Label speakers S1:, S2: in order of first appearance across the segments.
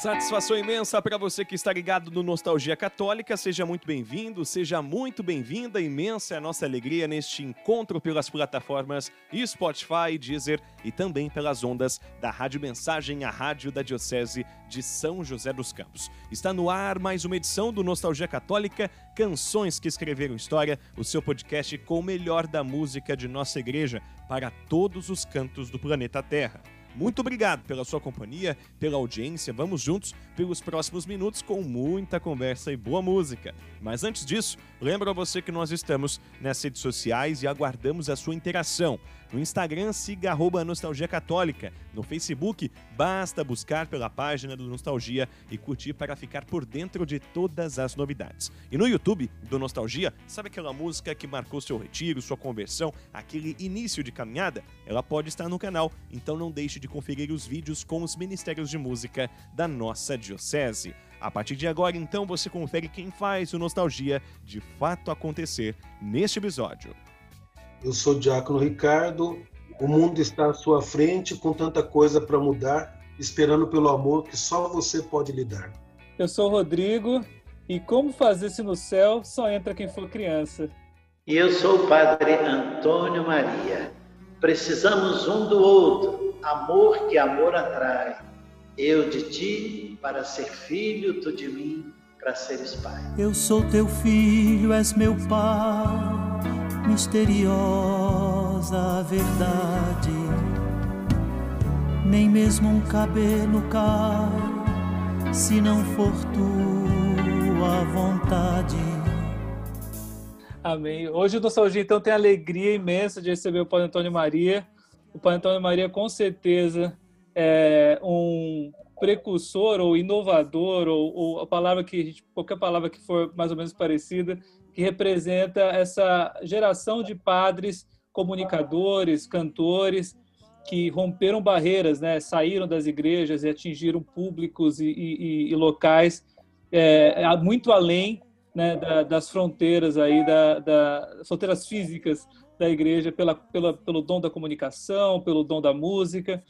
S1: Satisfação imensa para você que está ligado no Nostalgia Católica. Seja muito bem-vindo, seja muito bem-vinda. Imensa é a nossa alegria neste encontro pelas plataformas Spotify, Deezer e também pelas ondas da Rádio Mensagem, a rádio da Diocese de São José dos Campos. Está no ar mais uma edição do Nostalgia Católica, Canções que Escreveram História, o seu podcast com o melhor da música de nossa igreja para todos os cantos do planeta Terra. Muito obrigado pela sua companhia, pela audiência. Vamos juntos pelos próximos minutos com muita conversa e boa música. Mas antes disso, lembro a você que nós estamos nas redes sociais e aguardamos a sua interação. No Instagram, siga arroba Nostalgia Católica. No Facebook, basta buscar pela página do Nostalgia e curtir para ficar por dentro de todas as novidades. E no YouTube do Nostalgia, sabe aquela música que marcou seu retiro, sua conversão, aquele início de caminhada? Ela pode estar no canal, então não deixe de conferir os vídeos com os ministérios de música da nossa diocese. A partir de agora, então, você confere quem faz o Nostalgia de fato acontecer neste episódio.
S2: Eu sou o Diácono Ricardo. O mundo está à sua frente com tanta coisa para mudar, esperando pelo amor que só você pode lhe dar.
S3: Eu sou o Rodrigo e como fazer-se no céu só entra quem for criança.
S4: E eu sou o Padre Antônio Maria. Precisamos um do outro, amor que amor atrai. Eu de ti para ser filho, tu de mim para seres pai.
S5: Eu sou teu filho, és meu pai misteriosa verdade. Nem mesmo um cabelo cai, se não for tua vontade.
S3: Amém. Hoje o Nostalgia então tem a alegria imensa de receber o Pai Antônio Maria. O Pai Antônio Maria com certeza é um precursor ou inovador ou, ou a palavra que qualquer palavra que for mais ou menos parecida que representa essa geração de padres, comunicadores, cantores, que romperam barreiras, né? saíram das igrejas e atingiram públicos e, e, e locais é, muito além né, da, das fronteiras aí, da, da, fronteiras físicas da igreja, pela, pela, pelo dom da comunicação, pelo dom da música.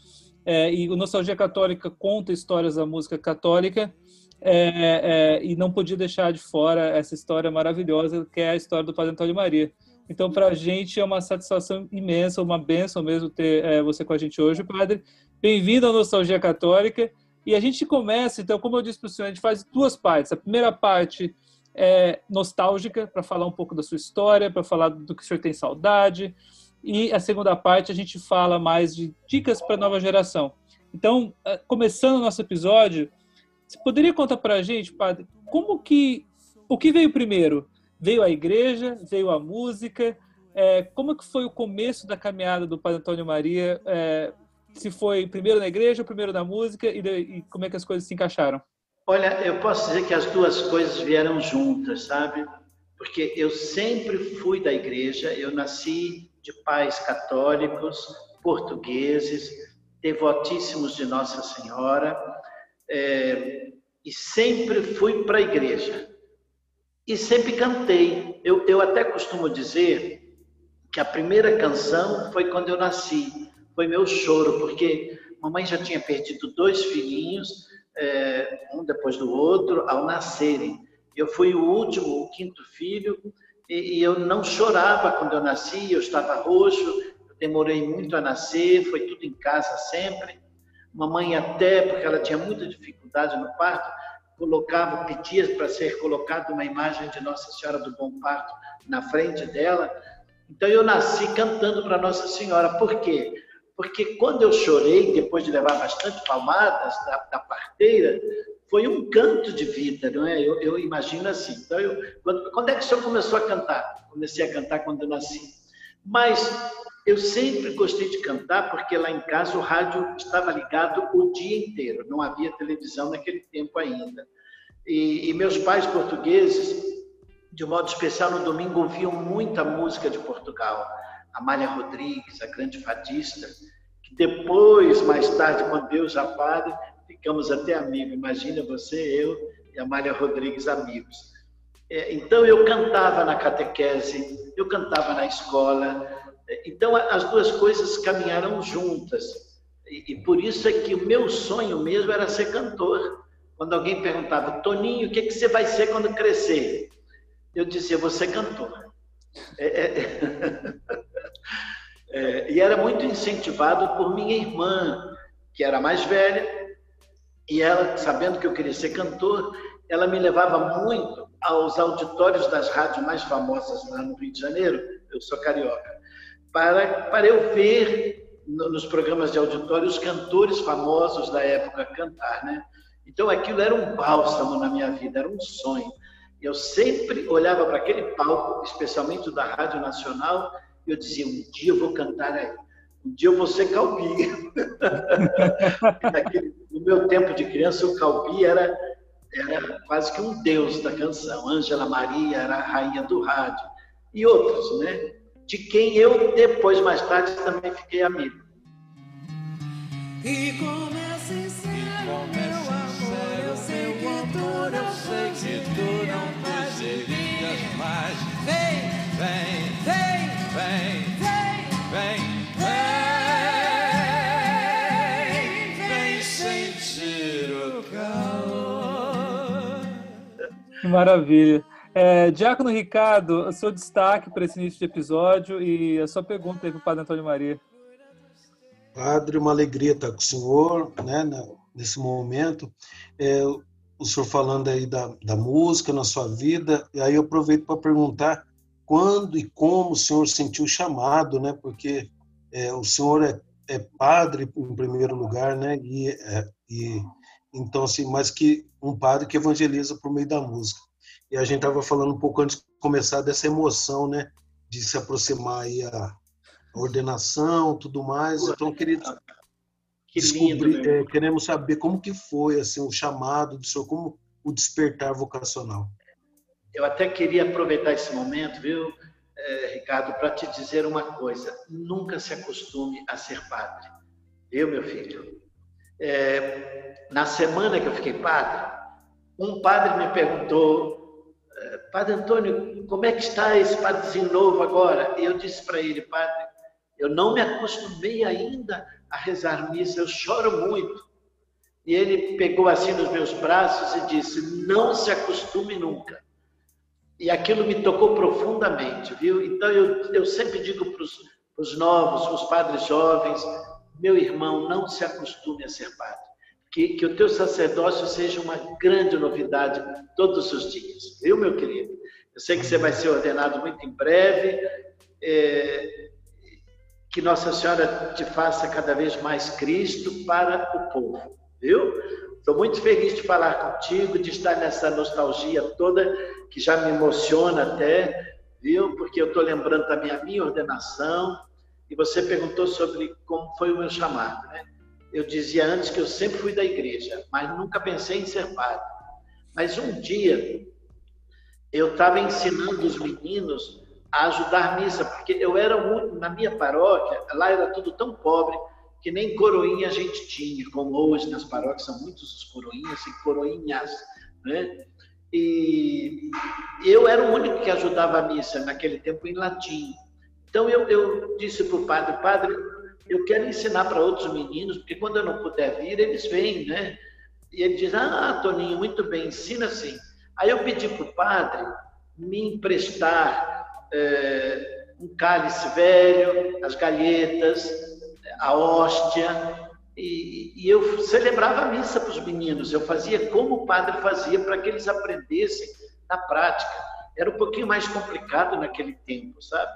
S3: É, e o Nostalgia Católica conta histórias da música católica é, é, e não podia deixar de fora essa história maravilhosa que é a história do Padre Antônio Maria. Então, para a gente é uma satisfação imensa, uma benção mesmo ter é, você com a gente hoje, Padre. Bem-vindo à Nostalgia Católica. E a gente começa, então, como eu disse para o senhor, a gente faz duas partes. A primeira parte é nostálgica, para falar um pouco da sua história, para falar do que o senhor tem saudade. E a segunda parte a gente fala mais de dicas para a nova geração. Então, é, começando o nosso episódio, você poderia contar para a gente, padre, como que o que veio primeiro? Veio a igreja? Veio a música? É, como que foi o começo da caminhada do Padre Antônio Maria? É, se foi primeiro na igreja, primeiro na música e, e como é que as coisas se encaixaram?
S4: Olha, eu posso dizer que as duas coisas vieram juntas, sabe? Porque eu sempre fui da igreja, eu nasci de pais católicos, portugueses, devotíssimos de Nossa Senhora é, e sempre fui para a igreja. E sempre cantei. Eu, eu até costumo dizer que a primeira canção foi quando eu nasci. Foi meu choro, porque mamãe já tinha perdido dois filhinhos, é, um depois do outro, ao nascerem. Eu fui o último, o quinto filho, e, e eu não chorava quando eu nasci, eu estava roxo, eu demorei muito a nascer, foi tudo em casa sempre. Mamãe até, porque ela tinha muita dificuldade no parto, colocava, pedia para ser colocada uma imagem de Nossa Senhora do Bom Parto na frente dela. Então eu nasci cantando para Nossa Senhora. Por quê? Porque quando eu chorei, depois de levar bastante palmadas da, da parteira, foi um canto de vida, não é? Eu, eu imagino assim. Então, eu, quando, quando é que o senhor começou a cantar? Comecei a cantar quando eu nasci. Mas eu sempre gostei de cantar porque lá em casa o rádio estava ligado o dia inteiro, não havia televisão naquele tempo ainda. E, e meus pais portugueses, de modo especial no domingo, ouviam muita música de Portugal. Amália Rodrigues, a grande fadista, que depois, mais tarde, quando Deus já padre, ficamos até amigos. Imagina você, eu e Amália Rodrigues amigos. É, então eu cantava na catequese, eu cantava na escola, então, as duas coisas caminharam juntas. E, e, por isso é que o meu sonho mesmo era ser cantor. quando alguém perguntava, Toninho, o que, que você vai ser quando crescer? Eu dizia, você cantor. É, é, é, e era muito incentivado por minha irmã, que era mais velha, e ela, sabendo que eu queria ser cantor, ela me levava muito aos auditórios das rádios mais famosas lá no Rio de Janeiro, eu sou carioca, para, para eu ver nos programas de auditório os cantores famosos da época cantar, né? Então aquilo era um bálsamo na minha vida, era um sonho. Eu sempre olhava para aquele palco, especialmente da Rádio Nacional, e eu dizia: um dia eu vou cantar aí, um dia eu vou ser calbinha. no meu tempo de criança, o calbi era, era quase que um deus da canção. Ângela Maria era a rainha do rádio, e outros, né? De quem eu, depois, mais tarde, também fiquei amigo.
S5: E começa em se tu não deserias mais. Vem, vem, vem, vem, vem,
S3: maravilha. É, Diácono Ricardo, seu destaque para esse início de episódio e a sua pergunta aí para o Padre Antônio Maria.
S2: Padre, uma alegria estar com o senhor né, nesse momento. É, o senhor falando aí da, da música na sua vida, e aí eu aproveito para perguntar quando e como o senhor sentiu o chamado, né? Porque é, o senhor é, é, padre em primeiro lugar, né? E, é, e então assim, mas que um padre que evangeliza por meio da música. E a gente estava falando um pouco antes de começar dessa emoção, né? De se aproximar aí a, ordenação, tudo mais. Então, querido, que descobrir, é, queremos saber como que foi assim o chamado do senhor, como o despertar vocacional.
S4: Eu até queria aproveitar esse momento, viu, é, Ricardo, para te dizer uma coisa: nunca se acostume a ser padre, viu, meu filho? É, na semana que eu fiquei padre, um padre me perguntou, é, Padre Antônio, como é que está esse padrezinho novo agora? E eu disse para ele, Padre, eu não me acostumei ainda a rezar missa, eu choro muito. E ele pegou assim nos meus braços e disse: Não se acostume nunca. E aquilo me tocou profundamente, viu? Então eu, eu sempre digo para os novos, os padres jovens: Meu irmão, não se acostume a ser padre. Que, que o teu sacerdócio seja uma grande novidade todos os dias, viu, meu querido? Eu sei que você vai ser ordenado muito em breve. É, que Nossa Senhora te faça cada vez mais Cristo para o povo, viu? Estou muito feliz de falar contigo, de estar nessa nostalgia toda, que já me emociona até, viu? Porque eu estou lembrando também a minha ordenação, e você perguntou sobre como foi o meu chamado, né? Eu dizia antes que eu sempre fui da igreja, mas nunca pensei em ser padre. Mas um dia, eu estava ensinando os meninos a ajudar missa, porque eu era muito, na minha paróquia, lá era tudo tão pobre que nem coroinha a gente tinha, como hoje nas paróquias são muitos os coroinhas e coroinhas, né? E eu era o único que ajudava a missa naquele tempo em latim. Então eu, eu disse para o padre, padre, eu quero ensinar para outros meninos, porque quando eu não puder vir, eles vêm, né? E ele diz, ah, Toninho, muito bem, ensina assim. Aí eu pedi para o padre me emprestar é, um cálice velho, as galhetas, a hóstia, e, e eu celebrava a missa para os meninos. Eu fazia como o padre fazia para que eles aprendessem na prática. Era um pouquinho mais complicado naquele tempo, sabe?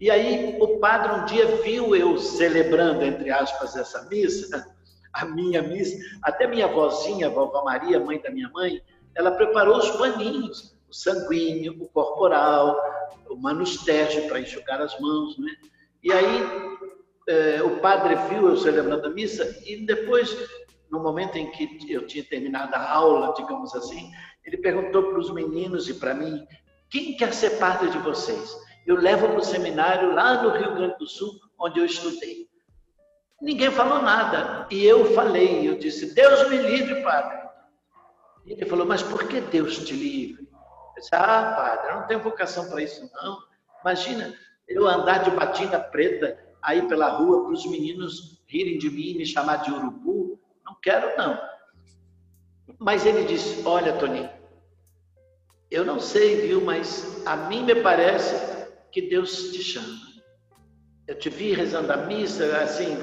S4: E aí o padre um dia viu eu celebrando, entre aspas, essa missa, a minha missa, até minha vozinha, a vovó Maria, mãe da minha mãe, ela preparou os paninhos o sanguíneo, o corporal, o manustérgio para enxugar as mãos, né? E aí é, o padre viu eu celebrando a missa e depois, no momento em que eu tinha terminado a aula, digamos assim, ele perguntou para os meninos e para mim, quem quer ser padre de vocês? Eu levo para o seminário lá no Rio Grande do Sul, onde eu estudei. Ninguém falou nada. E eu falei, eu disse, Deus me livre, padre. E ele falou, mas por que Deus te livre? Eu disse, ah, padre, eu não tenho vocação para isso, não. Imagina eu andar de batina preta aí pela rua para os meninos rirem de mim e me chamar de urubu. Não quero, não. Mas ele disse: Olha, Toninho, eu não sei, viu, mas a mim me parece que Deus te chama. Eu te vi rezando a missa, assim,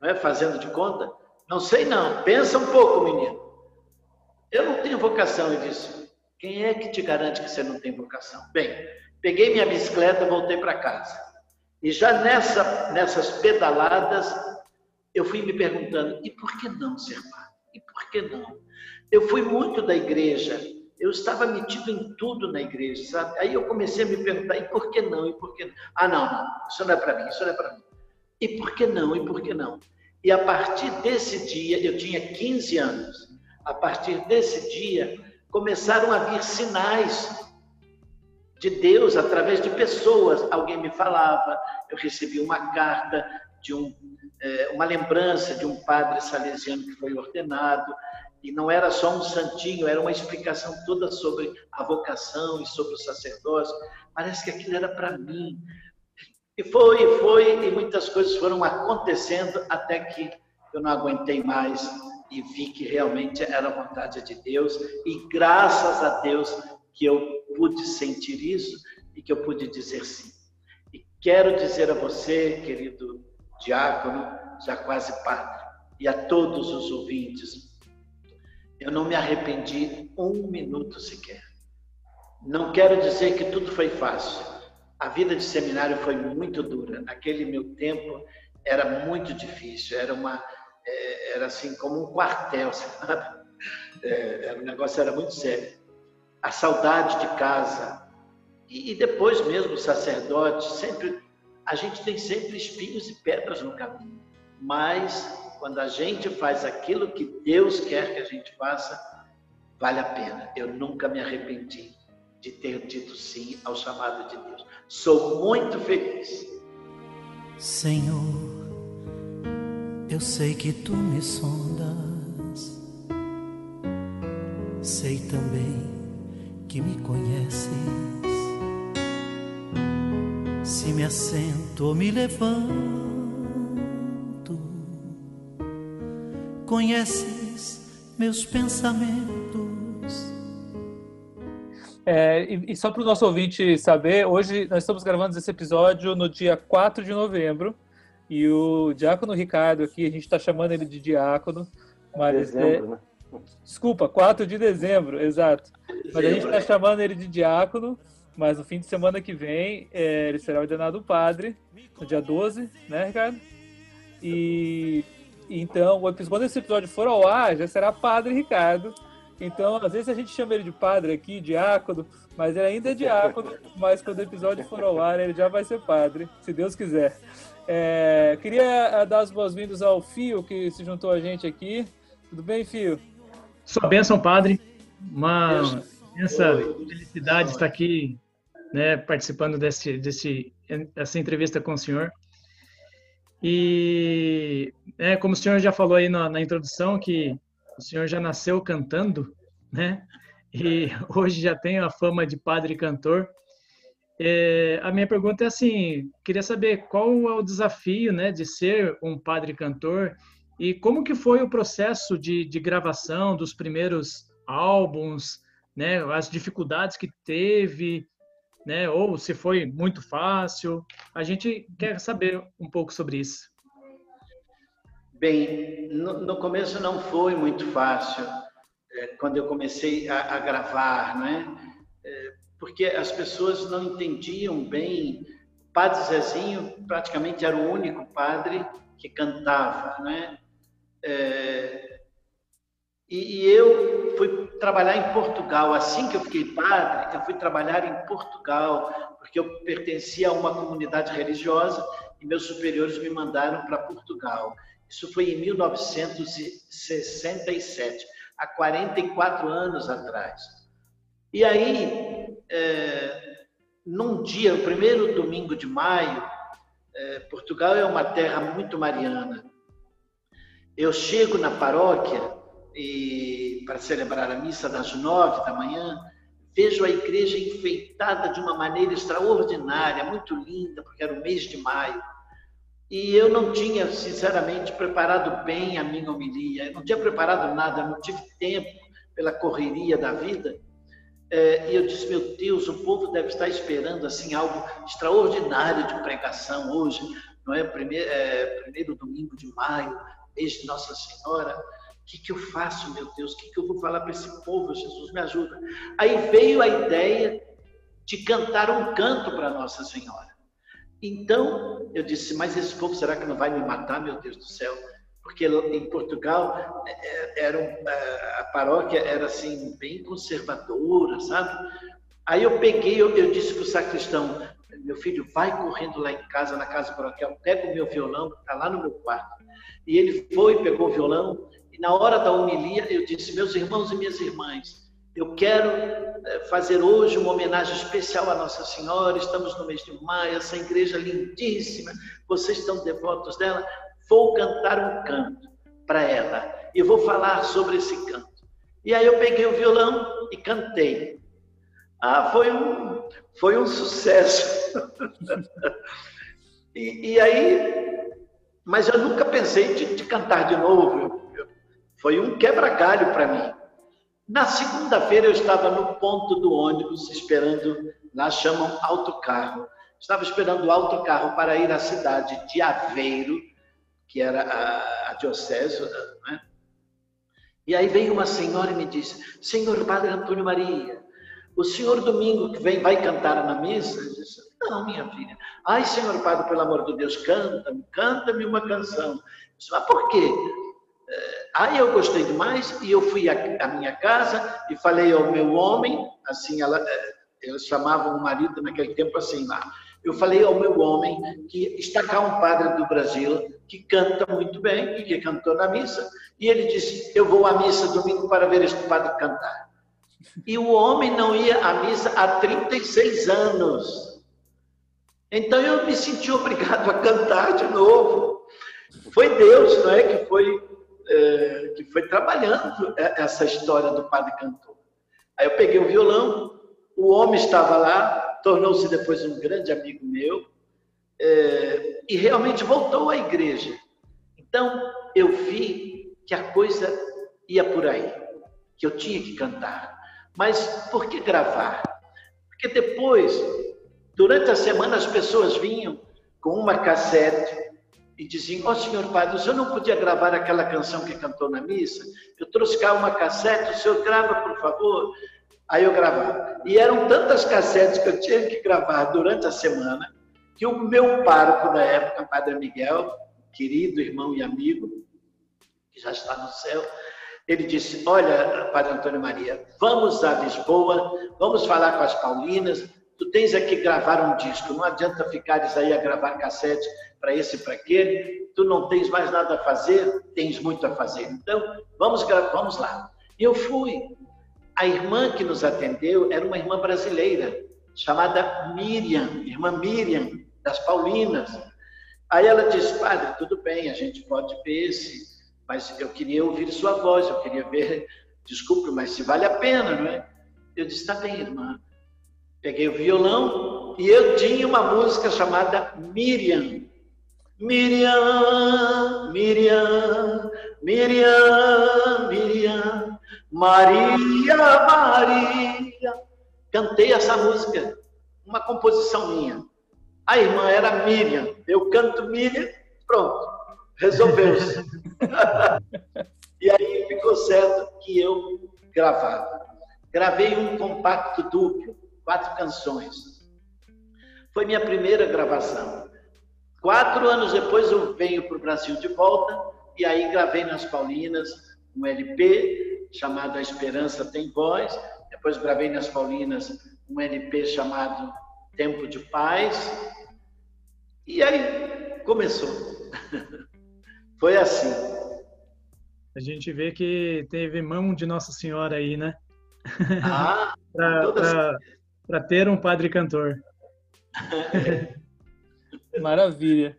S4: não é? fazendo de conta. Não sei não, pensa um pouco, menino. Eu não tenho vocação, ele disse. Quem é que te garante que você não tem vocação? Bem, peguei minha bicicleta, voltei para casa. E já nessa, nessas pedaladas, eu fui me perguntando: e por que não ser padre? E por que não? Eu fui muito da igreja, eu estava metido em tudo na igreja, sabe? Aí eu comecei a me perguntar: e por que não? E por que não? Ah, não, não, isso não é para mim, isso não é para mim. E por que não? E por que não? E a partir desse dia, eu tinha 15 anos, a partir desse dia, começaram a vir sinais de Deus através de pessoas. Alguém me falava, eu recebi uma carta de um, é, uma lembrança de um padre salesiano que foi ordenado, e não era só um santinho, era uma explicação toda sobre a vocação e sobre o sacerdócio. Parece que aquilo era para mim. E foi, foi, e muitas coisas foram acontecendo até que eu não aguentei mais e vi que realmente era a vontade de Deus, e graças a Deus que eu pude sentir isso e que eu pude dizer sim. E quero dizer a você, querido diácono, já quase padre, e a todos os ouvintes, eu não me arrependi um minuto sequer. Não quero dizer que tudo foi fácil. A vida de seminário foi muito dura. Naquele meu tempo era muito difícil. Era uma, é, era assim como um quartel, sabe? É, o negócio era muito sério a saudade de casa. E, e depois mesmo o sacerdote, sempre a gente tem sempre espinhos e pedras no caminho. Mas quando a gente faz aquilo que Deus quer que a gente faça, vale a pena. Eu nunca me arrependi de ter dito sim ao chamado de Deus. Sou muito feliz.
S5: Senhor, eu sei que tu me sondas. Sei também que me conheces. Se me assento ou me levanto, conheces meus pensamentos.
S3: É, e, e, só para o nosso ouvinte saber, hoje nós estamos gravando esse episódio no dia 4 de novembro. E o Diácono Ricardo aqui, a gente está chamando ele de Diácono, mas Dezembro, é, né? Desculpa, 4 de dezembro, exato. Mas a gente está chamando ele de diácono, mas no fim de semana que vem é, ele será ordenado padre, no dia 12, né, Ricardo? E então, quando esse episódio for ao ar, já será padre Ricardo. Então, às vezes a gente chama ele de padre aqui, diácono, mas ele ainda é diácono, mas quando o episódio for ao ar, ele já vai ser padre, se Deus quiser. É, queria é, dar as boas-vindas ao Fio, que se juntou a gente aqui. Tudo bem, Fio?
S6: Sua bênção, padre. Uma imensa felicidade estar aqui, né, participando desse, desse, dessa entrevista com o senhor. E, é, como o senhor já falou aí na, na introdução, que o senhor já nasceu cantando, né? E hoje já tem a fama de padre cantor. É, a minha pergunta é assim, queria saber qual é o desafio, né, de ser um padre cantor e como que foi o processo de, de gravação dos primeiros álbuns, né? As dificuldades que teve, né? Ou se foi muito fácil. A gente quer saber um pouco sobre isso.
S4: Bem, no, no começo não foi muito fácil é, quando eu comecei a, a gravar, né? É, porque as pessoas não entendiam bem. O padre Zezinho praticamente era o único padre que cantava, né? É, e, e, eu fui trabalhar em Portugal. Assim que eu fiquei padre, eu fui trabalhar em Portugal, porque eu pertencia a uma comunidade religiosa e meus superiores me mandaram para Portugal. Isso foi em 1967, há 44 anos atrás. E aí, é, num dia, o primeiro domingo de maio, é, Portugal é uma terra muito mariana. Eu chego na paróquia para celebrar a missa das nove da manhã, vejo a igreja enfeitada de uma maneira extraordinária, muito linda, porque era o mês de maio. E eu não tinha, sinceramente, preparado bem a minha homilia, eu não tinha preparado nada, não tive tempo. pela correria da vida. É, e eu disse, meu Deus, o povo deve estar esperando assim algo extraordinário de pregação hoje, não é? Primeiro, é, primeiro domingo de maio, mês de Nossa Senhora. Que, que eu faço, meu Deus? O que, que eu vou falar para esse povo? Jesus, me ajuda. Aí veio a ideia de cantar um canto para Nossa Senhora. Então, eu disse, mas esse povo será que não vai me matar, meu Deus do céu? Porque em Portugal é, é, era é, a paróquia era assim bem conservadora, sabe? Aí eu peguei, eu, eu disse para o sacristão, meu filho, vai correndo lá em casa, na casa paroquial, pega o meu violão, está lá no meu quarto. E ele foi, pegou o violão, na hora da homilia eu disse, meus irmãos e minhas irmãs, eu quero eh, fazer hoje uma homenagem especial à Nossa Senhora. Estamos no mês de maio, essa igreja lindíssima, vocês estão devotos dela. Vou cantar um canto para ela e vou falar sobre esse canto. E aí eu peguei o violão e cantei. Ah, foi um, foi um sucesso. e, e, aí, mas eu nunca pensei de, de cantar de novo. Foi um quebra-galho para mim. Na segunda-feira eu estava no ponto do ônibus esperando, lá chamam autocarro. Estava esperando o autocarro para ir à cidade de Aveiro, que era a, a diocese, né? E aí veio uma senhora e me disse: Senhor Padre Antônio Maria, o senhor domingo que vem vai cantar na missa? Eu disse: Não, minha filha. Ai, senhor Padre, pelo amor de Deus, canta-me, canta-me uma canção. Eu disse, Mas por quê? Aí eu gostei demais e eu fui à, minha casa e falei ao meu homem, assim, ela, eh, eles chamavam o marido naquele tempo assim lá. Eu falei ao meu homem que está cá um padre do Brasil que canta muito bem e que cantou na missa. E ele disse: Eu vou à missa domingo para ver este padre cantar. E o homem não ia à missa há 36 anos. Então eu me senti obrigado a cantar de novo. Foi Deus, não é? Que foi é, que foi trabalhando essa história do padre cantor. Aí eu peguei o violão, o homem estava lá, tornou-se depois um grande amigo meu, é, e realmente voltou à igreja. Então eu vi que a coisa ia por aí, que eu tinha que cantar. Mas por que gravar? Porque depois, durante a semana, as pessoas vinham com uma cassete e diziam: Ó oh, senhor padre, o senhor não podia gravar aquela canção que cantou na missa? Eu trouxe cá uma cassete, o senhor grava, por favor. Aí eu gravava. E eram tantas cassetes que eu tinha que gravar durante a semana, que o meu pároco da época, Padre Miguel, querido irmão e amigo, que já está no céu, ele disse: Olha, Padre Antônio Maria, vamos a Lisboa, vamos falar com as Paulinas, tu tens aqui gravar um disco, não adianta ficares aí a gravar cassete para esse e para aquele, tu não tens mais nada a fazer, tens muito a fazer. Então, vamos, vamos lá. E eu fui. A irmã que nos atendeu era uma irmã brasileira, chamada Miriam, irmã Miriam, das Paulinas. Aí ela disse, padre, tudo bem, a gente pode ver se, mas eu queria ouvir sua voz, eu queria ver, desculpe, mas se vale a pena, não é? Eu disse, tá bem, irmã. Peguei o violão e eu tinha uma música chamada Miriam. Miriam, Miriam, Miriam, Miriam, Maria, Maria. Cantei essa música, uma composição minha. A irmã era Miriam, eu canto Miriam, pronto, resolveu-se. e aí ficou certo que eu gravava. Gravei um compacto duplo quatro canções. Foi minha primeira gravação. Quatro anos depois eu venho para o Brasil de volta e aí gravei nas Paulinas um LP chamado A Esperança Tem Voz. Depois gravei nas Paulinas um LP chamado Tempo de Paz. E aí começou. Foi assim.
S6: A gente vê que teve mão de Nossa Senhora aí, né?
S4: Ah,
S6: para para ter um padre cantor.
S3: Maravilha.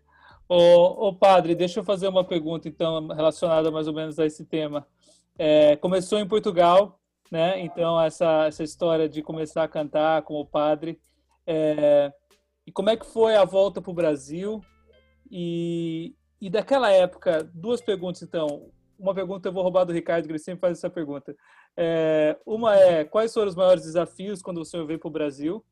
S3: Ô, ô, padre, deixa eu fazer uma pergunta, então, relacionada mais ou menos a esse tema. É, começou em Portugal, né? Então, essa, essa história de começar a cantar como padre. É, e como é que foi a volta para o Brasil? E, e daquela época, duas perguntas, então. uma pergunta eu vou roubar do Ricardo, que ele sempre faz essa pergunta. É, uma é, quais foram os maiores desafios quando o senhor veio para o Brasil?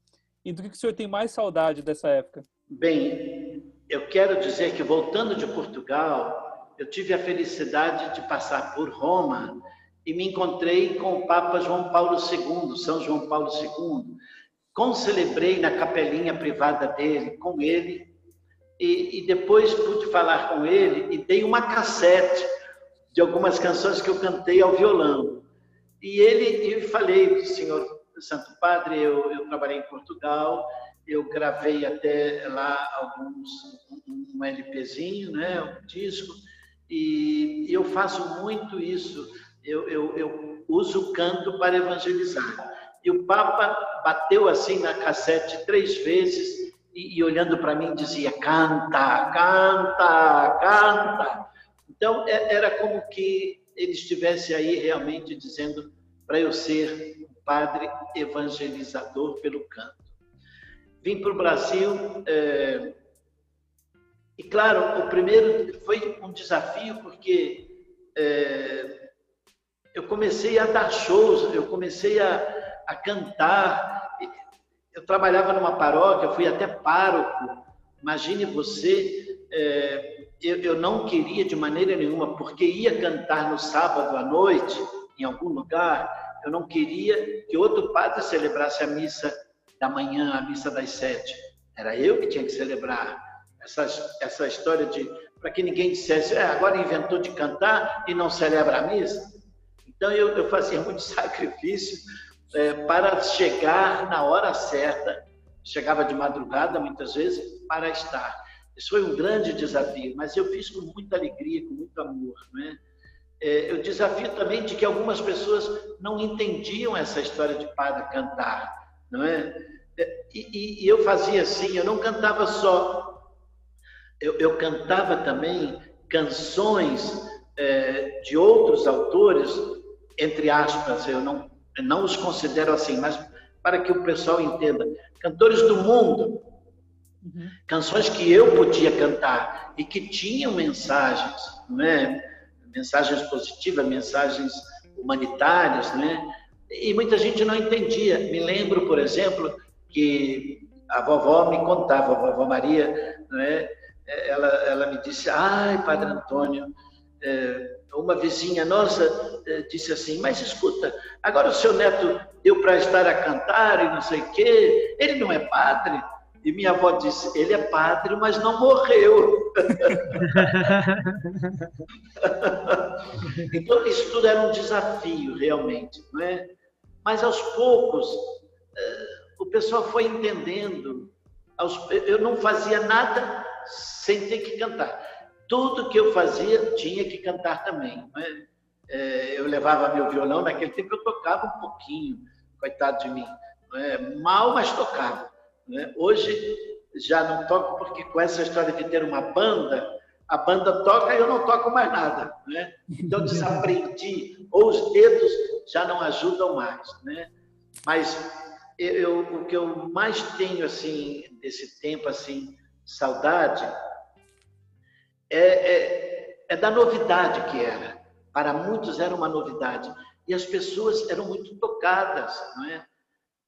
S3: E do que o senhor tem mais saudade dessa época?
S4: Bem, eu quero dizer que voltando de Portugal, eu tive a felicidade de passar por Roma e me encontrei com o Papa João Paulo II, São João Paulo II. Concelebrei na capelinha privada dele, com ele, e, e depois pude falar com ele e dei uma cassete de algumas canções que eu cantei ao violão. E ele, eu falei, senhor Santo Padre, eu, eu trabalhei em Portugal, eu gravei até lá alguns um, LPzinho, né, um disco, e eu faço muito isso eu, eu, eu uso o canto para evangelizar. E o Papa bateu assim na cassete três vezes e, e olhando para mim dizia: canta, canta, canta. Então é, era como que ele estivesse aí realmente dizendo para eu ser um padre evangelizador pelo canto. Vim para o Brasil. É... E claro, o primeiro foi um desafio porque é, eu comecei a dar shows, eu comecei a, a cantar. Eu trabalhava numa paróquia, fui até pároco. Imagine você, é, eu, eu não queria de maneira nenhuma, porque ia cantar no sábado à noite, em algum lugar, eu não queria que outro padre celebrasse a missa da manhã, a missa das sete. Era eu que tinha que celebrar. Essa, essa história de. para que ninguém dissesse, é, agora inventou de cantar e não celebra a missa. Então, eu, eu fazia muito sacrifício é, para chegar na hora certa, chegava de madrugada muitas vezes, para estar. Isso foi um grande desafio, mas eu fiz com muita alegria, com muito amor. Né? É, o desafio também de que algumas pessoas não entendiam essa história de padre cantar, não é? é e, e, eu fazia assim, eu não cantava só, eu, eu cantava também canções é, de outros autores entre aspas, eu não, não os considero assim, mas para que o pessoal entenda, cantores do mundo, uhum. canções que eu podia cantar e que tinham mensagens, não é? mensagens positivas, mensagens humanitárias, né? E muita gente não entendia. Me lembro, por exemplo, que a vovó me contava, a vovó Maria, né? ela, ela me disse, ai, Padre Antônio, é, uma vizinha nossa é, disse assim: Mas escuta, agora o seu neto deu para estar a cantar e não sei o quê, ele não é padre? E minha avó disse: Ele é padre, mas não morreu. então, isso tudo era um desafio, realmente, não é? Mas aos poucos, é, o pessoal foi entendendo. Eu não fazia nada sem ter que cantar tudo que eu fazia tinha que cantar também. É, eu levava meu violão, naquele tempo eu tocava um pouquinho, coitado de mim. Né? Mal, mas tocava. Né? Hoje já não toco porque com essa história de ter uma banda, a banda toca e eu não toco mais nada. Né? Então desaprendi, ou os dedos já não ajudam mais. Né? Mas eu, o que eu mais tenho assim desse tempo assim saudade é, é, é da novidade que era. Para muitos era uma novidade. E as pessoas eram muito tocadas, não é?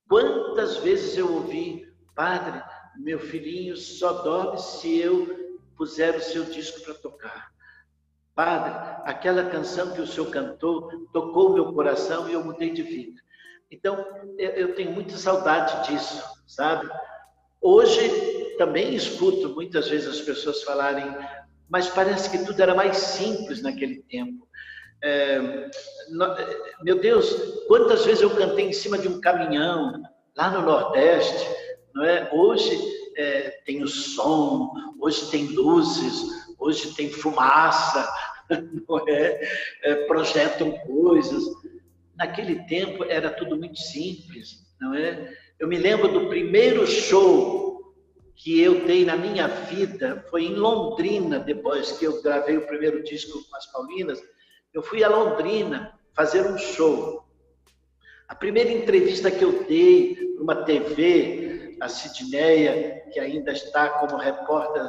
S4: Quantas vezes eu ouvi, padre, meu filhinho só dorme se eu puser o seu disco para tocar. Padre, aquela canção que o senhor cantou tocou meu coração e eu mudei de vida. Então, eu tenho muita saudade disso, sabe? Hoje também escuto muitas vezes as pessoas falarem: mas parece que tudo era mais simples naquele tempo. É, meu Deus, quantas vezes eu cantei em cima de um caminhão lá no Nordeste, não é? Hoje é, tem o som, hoje tem luzes, hoje tem fumaça, não é? é? Projetam coisas. Naquele tempo era tudo muito simples, não é? Eu me lembro do primeiro show que eu dei na minha vida foi em Londrina, depois que eu gravei o primeiro disco com as Paulinas. Eu fui a Londrina fazer um show. A primeira entrevista que eu dei para uma TV, a Sidneia, que ainda está como repórter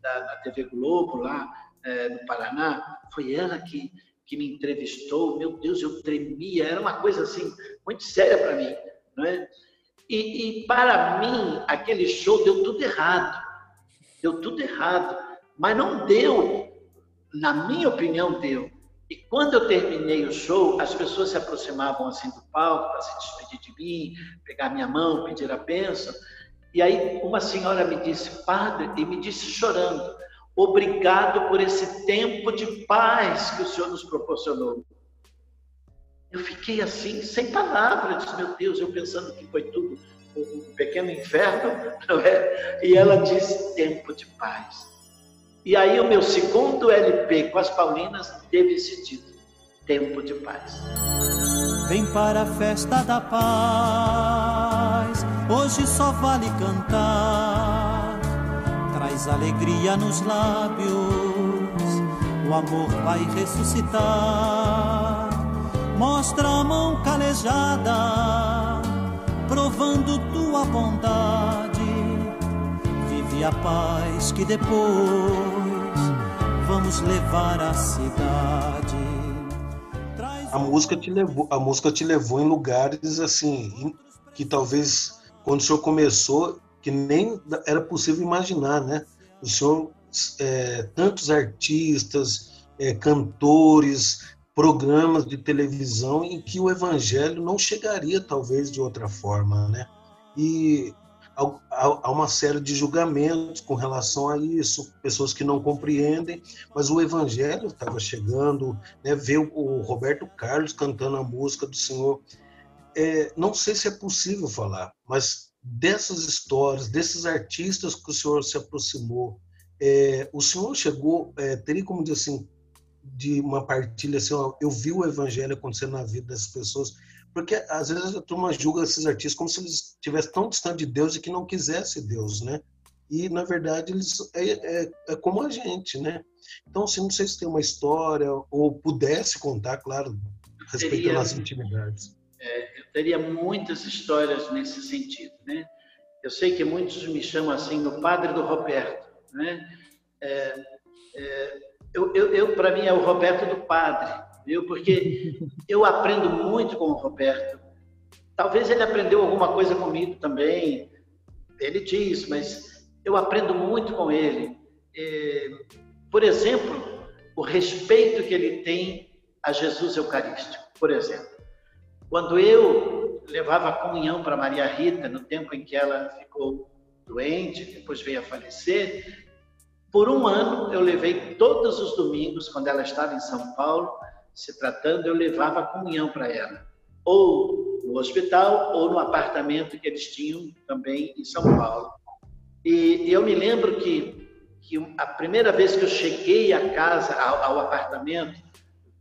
S4: da, da TV Globo lá é, no Paraná, foi ela que, que me entrevistou, meu Deus, eu tremia, era uma coisa assim muito séria para mim, não é? E, e, para mim aquele show deu tudo errado, deu tudo errado, mas não deu, na minha opinião deu. E quando eu terminei o show, as pessoas se aproximavam assim do palco para se despedir de mim, pegar minha mão, pedir a bênção. E aí uma senhora me disse, padre, e me disse chorando, Obrigado por esse tempo de paz que o Senhor nos proporcionou. Eu fiquei assim, sem palavras. Disse, meu Deus, eu pensando que foi tudo um pequeno inferno, não é? E ela disse: tempo de paz. E aí, o meu segundo LP com as Paulinas teve esse título: Tempo de Paz.
S5: Vem para a festa da paz, hoje só vale cantar traz alegria nos lábios, o amor vai ressuscitar. Mostra a mão calejada, provando tua bondade. A paz que depois vamos levar à cidade.
S2: a música te levou, a música te levou em lugares assim que talvez quando o senhor começou que nem era possível imaginar, né? O senhor, é, tantos artistas, é, cantores, programas de televisão em que o evangelho não chegaria talvez de outra forma, né? E há uma série de julgamentos com relação a isso, pessoas que não compreendem, mas o evangelho estava chegando, né? Ver o Roberto Carlos cantando a música do Senhor, é, não sei se é possível falar, mas dessas histórias, desses artistas que o senhor se aproximou, é, o senhor chegou, é, teria como dizer assim, de uma partilha assim, ó, eu vi o evangelho acontecer na vida dessas pessoas, porque às vezes a turma julga esses artistas como se eles estivessem tão distantes de Deus e que não quisesse Deus, né? E na verdade eles é, é, é como a gente, né? Então, assim, não sei se tem uma história ou pudesse contar, claro, respeitando as intimidades.
S4: É, eu teria muitas histórias nesse sentido, né? Eu sei que muitos me chamam assim, o padre do Roberto, né? É, é, eu, eu, eu para mim, é o Roberto do padre, viu? Porque eu aprendo muito com o Roberto. Talvez ele aprendeu alguma coisa comigo também, ele diz, mas eu aprendo muito com ele. É, por exemplo, o respeito que ele tem a Jesus Eucarístico, por exemplo. Quando eu levava a comunhão para Maria Rita, no tempo em que ela ficou doente, depois veio a falecer, por um ano eu levei todos os domingos, quando ela estava em São Paulo, se tratando, eu levava a comunhão para ela, ou no hospital, ou no apartamento que eles tinham também em São Paulo. E eu me lembro que, que a primeira vez que eu cheguei à casa, ao, ao apartamento,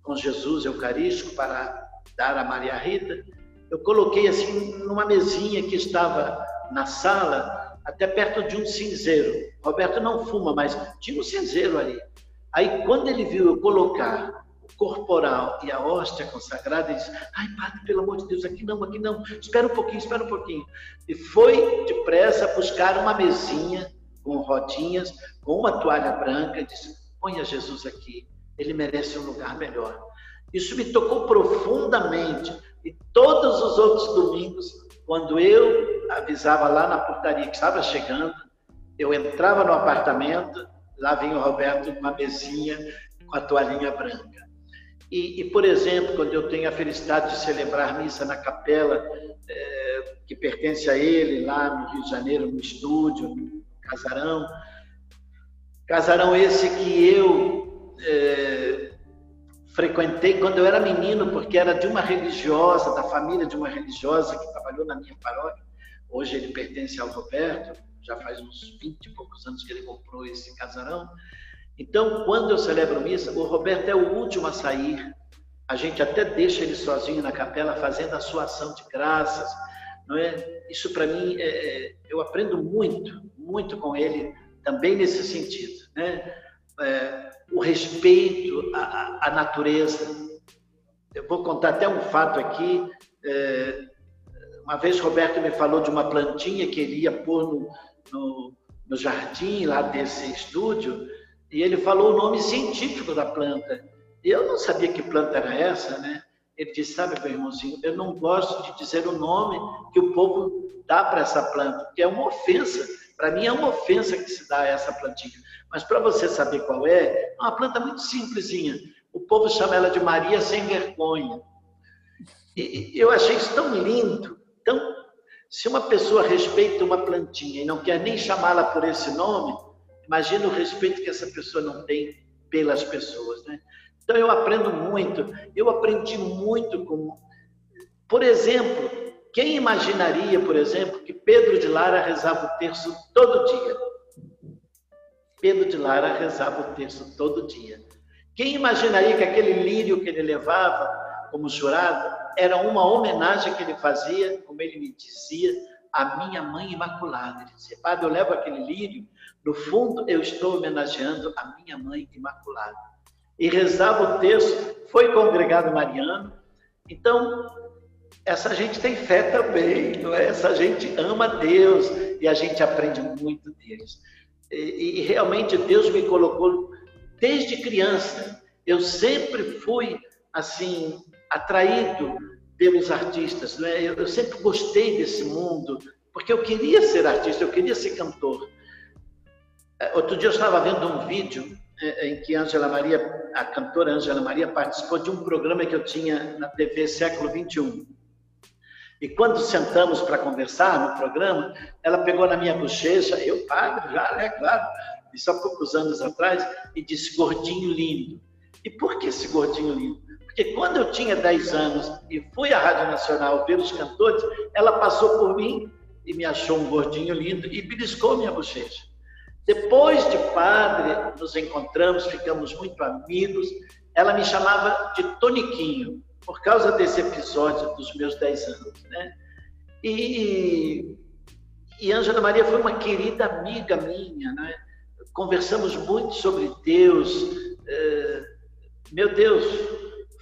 S4: com Jesus Eucarístico para dar a Maria Rita, eu coloquei assim numa mesinha que estava na sala, até perto de um cinzeiro. Roberto não fuma, mas tinha um cinzeiro ali. Aí, quando ele viu eu colocar corporal e a hóstia consagrada, ele disse: Ai, padre, pelo amor de Deus, aqui não, aqui não, espera um pouquinho, espera um pouquinho. E foi depressa buscar uma mesinha com rodinhas, com uma toalha branca, e disse: Ponha Jesus aqui, ele merece um lugar melhor. Isso me tocou profundamente. E todos os outros domingos, quando eu avisava lá na portaria que estava chegando, eu entrava no apartamento, lá vinha o Roberto com uma mesinha com a toalhinha branca. E, e, por exemplo, quando eu tenho a felicidade de celebrar missa na capela é, que pertence a ele, lá no Rio de Janeiro, no estúdio, no casarão, casarão esse que eu é, frequentei quando eu era menino, porque era de uma religiosa, da família de uma religiosa que trabalhou na minha paróquia. Hoje ele pertence ao Roberto, já faz uns 20 e poucos anos que ele comprou esse casarão. Então, quando eu celebro missa, o Roberto é o último a sair. A gente até deixa ele sozinho na capela fazendo a sua ação de graças, não é? Isso para mim, é, é, eu aprendo muito, muito com ele também nesse sentido, né? É, o respeito à, à, natureza. Eu vou contar até um fato aqui. É, uma vez Roberto me falou de uma plantinha que ele ia pôr no, no, no jardim lá desse estúdio, e ele falou o nome científico da planta. Eu não sabia que planta era essa, né? Ele disse: Sabe, meu irmãozinho, eu não gosto de dizer o nome que o povo dá para essa planta, porque é uma ofensa. Para mim, é uma ofensa que se dá a essa plantinha. Mas para você saber qual é, é uma planta muito simplesinha. O povo chama ela de Maria sem vergonha. E eu achei isso tão lindo. Então, se uma pessoa respeita uma plantinha e não quer nem chamá-la por esse nome, imagina o respeito que essa pessoa não tem pelas pessoas, né? Então eu aprendo muito. Eu aprendi muito com, por exemplo, quem imaginaria, por exemplo, que Pedro de Lara rezava o terço todo dia? Pedro de Lara rezava o terço todo dia. Quem imaginaria que aquele lírio que ele levava como jurado era uma homenagem que ele fazia, como ele me dizia, à minha mãe imaculada. Ele dizia, padre, eu levo aquele lírio, no fundo eu estou homenageando a minha mãe imaculada e rezava o texto, foi congregado mariano. Então, essa gente tem fé também, não é? Essa gente ama Deus e a gente aprende muito deles. E, e realmente Deus me colocou desde criança. Eu sempre fui assim atraído pelos artistas, não é? Eu, eu sempre gostei desse mundo porque eu queria ser artista, eu queria ser cantor. Outro dia eu estava vendo um vídeo é, em que Angela Maria, a cantora Angela Maria, participou de um programa que eu tinha na TV Século 21. E quando sentamos para conversar no programa, ela pegou na minha bochecha, eu, padre, já, é claro, isso há poucos anos atrás, e disse: gordinho lindo. E por que esse gordinho lindo? Porque quando eu tinha 10 anos e fui à Rádio Nacional ver os cantores, ela passou por mim e me achou um gordinho lindo e beliscou minha bochecha. Depois de padre, nos encontramos, ficamos muito amigos. Ela me chamava de Toniquinho, por causa desse episódio dos meus 10 anos. Né? E, e Ângela Maria foi uma querida amiga minha. Né? Conversamos muito sobre Deus. É, meu Deus,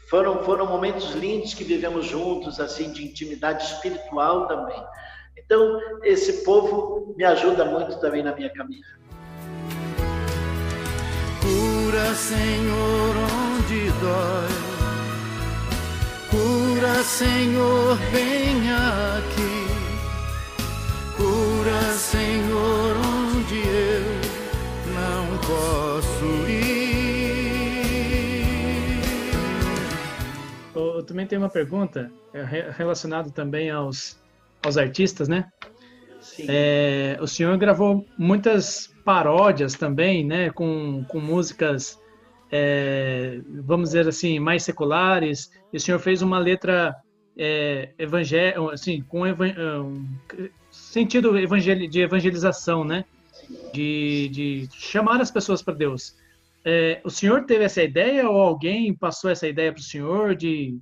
S4: foram, foram momentos lindos que vivemos juntos, assim, de intimidade espiritual também. Então, esse povo me ajuda muito também na minha caminhada.
S5: Cura, Senhor, onde dói. Cura, Senhor, vem aqui. Cura, Senhor, onde eu não posso ir.
S6: Eu também tenho uma pergunta é, relacionada também aos, aos artistas, né? É, o senhor gravou muitas paródias também, né, com, com músicas, é, vamos dizer assim, mais seculares. E o senhor fez uma letra é, assim, com evan um sentido evangel de evangelização, né, de, de chamar as pessoas para Deus. É, o senhor teve essa ideia ou alguém passou essa ideia para o senhor de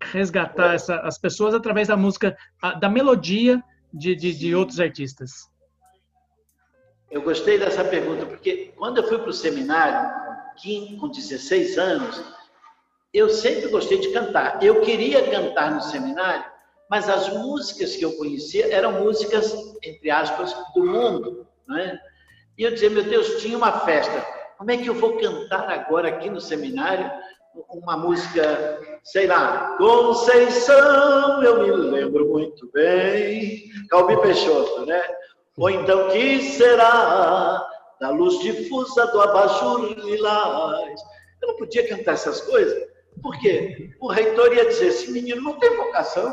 S6: resgatar essa, as pessoas através da música, da melodia de, de, de outros artistas?
S4: Eu gostei dessa pergunta, porque quando eu fui para o seminário, com 16 anos, eu sempre gostei de cantar. Eu queria cantar no seminário, mas as músicas que eu conhecia eram músicas, entre aspas, do mundo. Né? E eu dizia, meu Deus, tinha uma festa. Como é que eu vou cantar agora aqui no seminário uma música, sei lá, Conceição, eu me lembro muito bem, Calbi Peixoto, né? Ou então, que será da luz difusa do abajur lilás? Eu não podia cantar essas coisas, porque o reitor ia dizer, esse menino não tem vocação,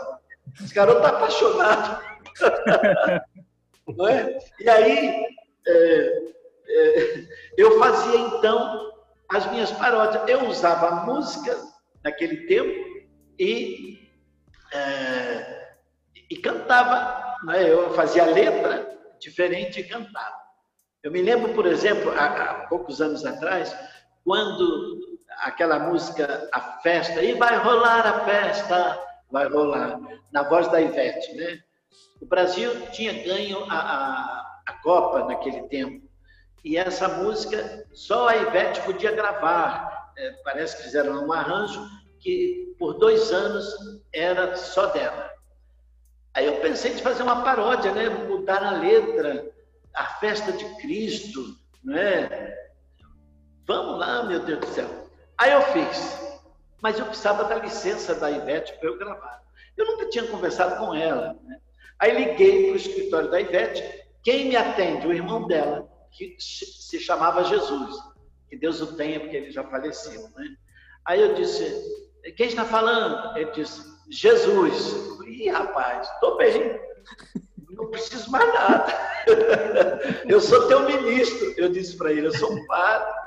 S4: esse garoto está apaixonado. não é? E aí, é, é, eu fazia então as minhas paródias. Eu usava a música naquele tempo e, é, e cantava. Né? Eu fazia letra diferente e cantava. Eu me lembro, por exemplo, há, há poucos anos atrás, quando aquela música A Festa, e vai rolar a festa, vai rolar, na voz da Ivete, né? O Brasil tinha ganho a, a, a Copa naquele tempo. E essa música só a Ivete podia gravar. É, parece que fizeram um arranjo que por dois anos era só dela. Aí eu pensei de fazer uma paródia, né? Mudar a letra, a festa de Cristo, não é? Vamos lá, meu Deus do céu. Aí eu fiz. mas eu precisava da licença da Ivete para eu gravar. Eu nunca tinha conversado com ela. Né? Aí liguei para o escritório da Ivete. Quem me atende? O irmão dela, que se chamava Jesus. Que Deus o tenha, porque ele já faleceu. Né? Aí eu disse: Quem está falando? Ele disse: Jesus. Ih, rapaz, estou bem. Não preciso mais nada. eu sou teu ministro. Eu disse para ele: Eu sou um padre.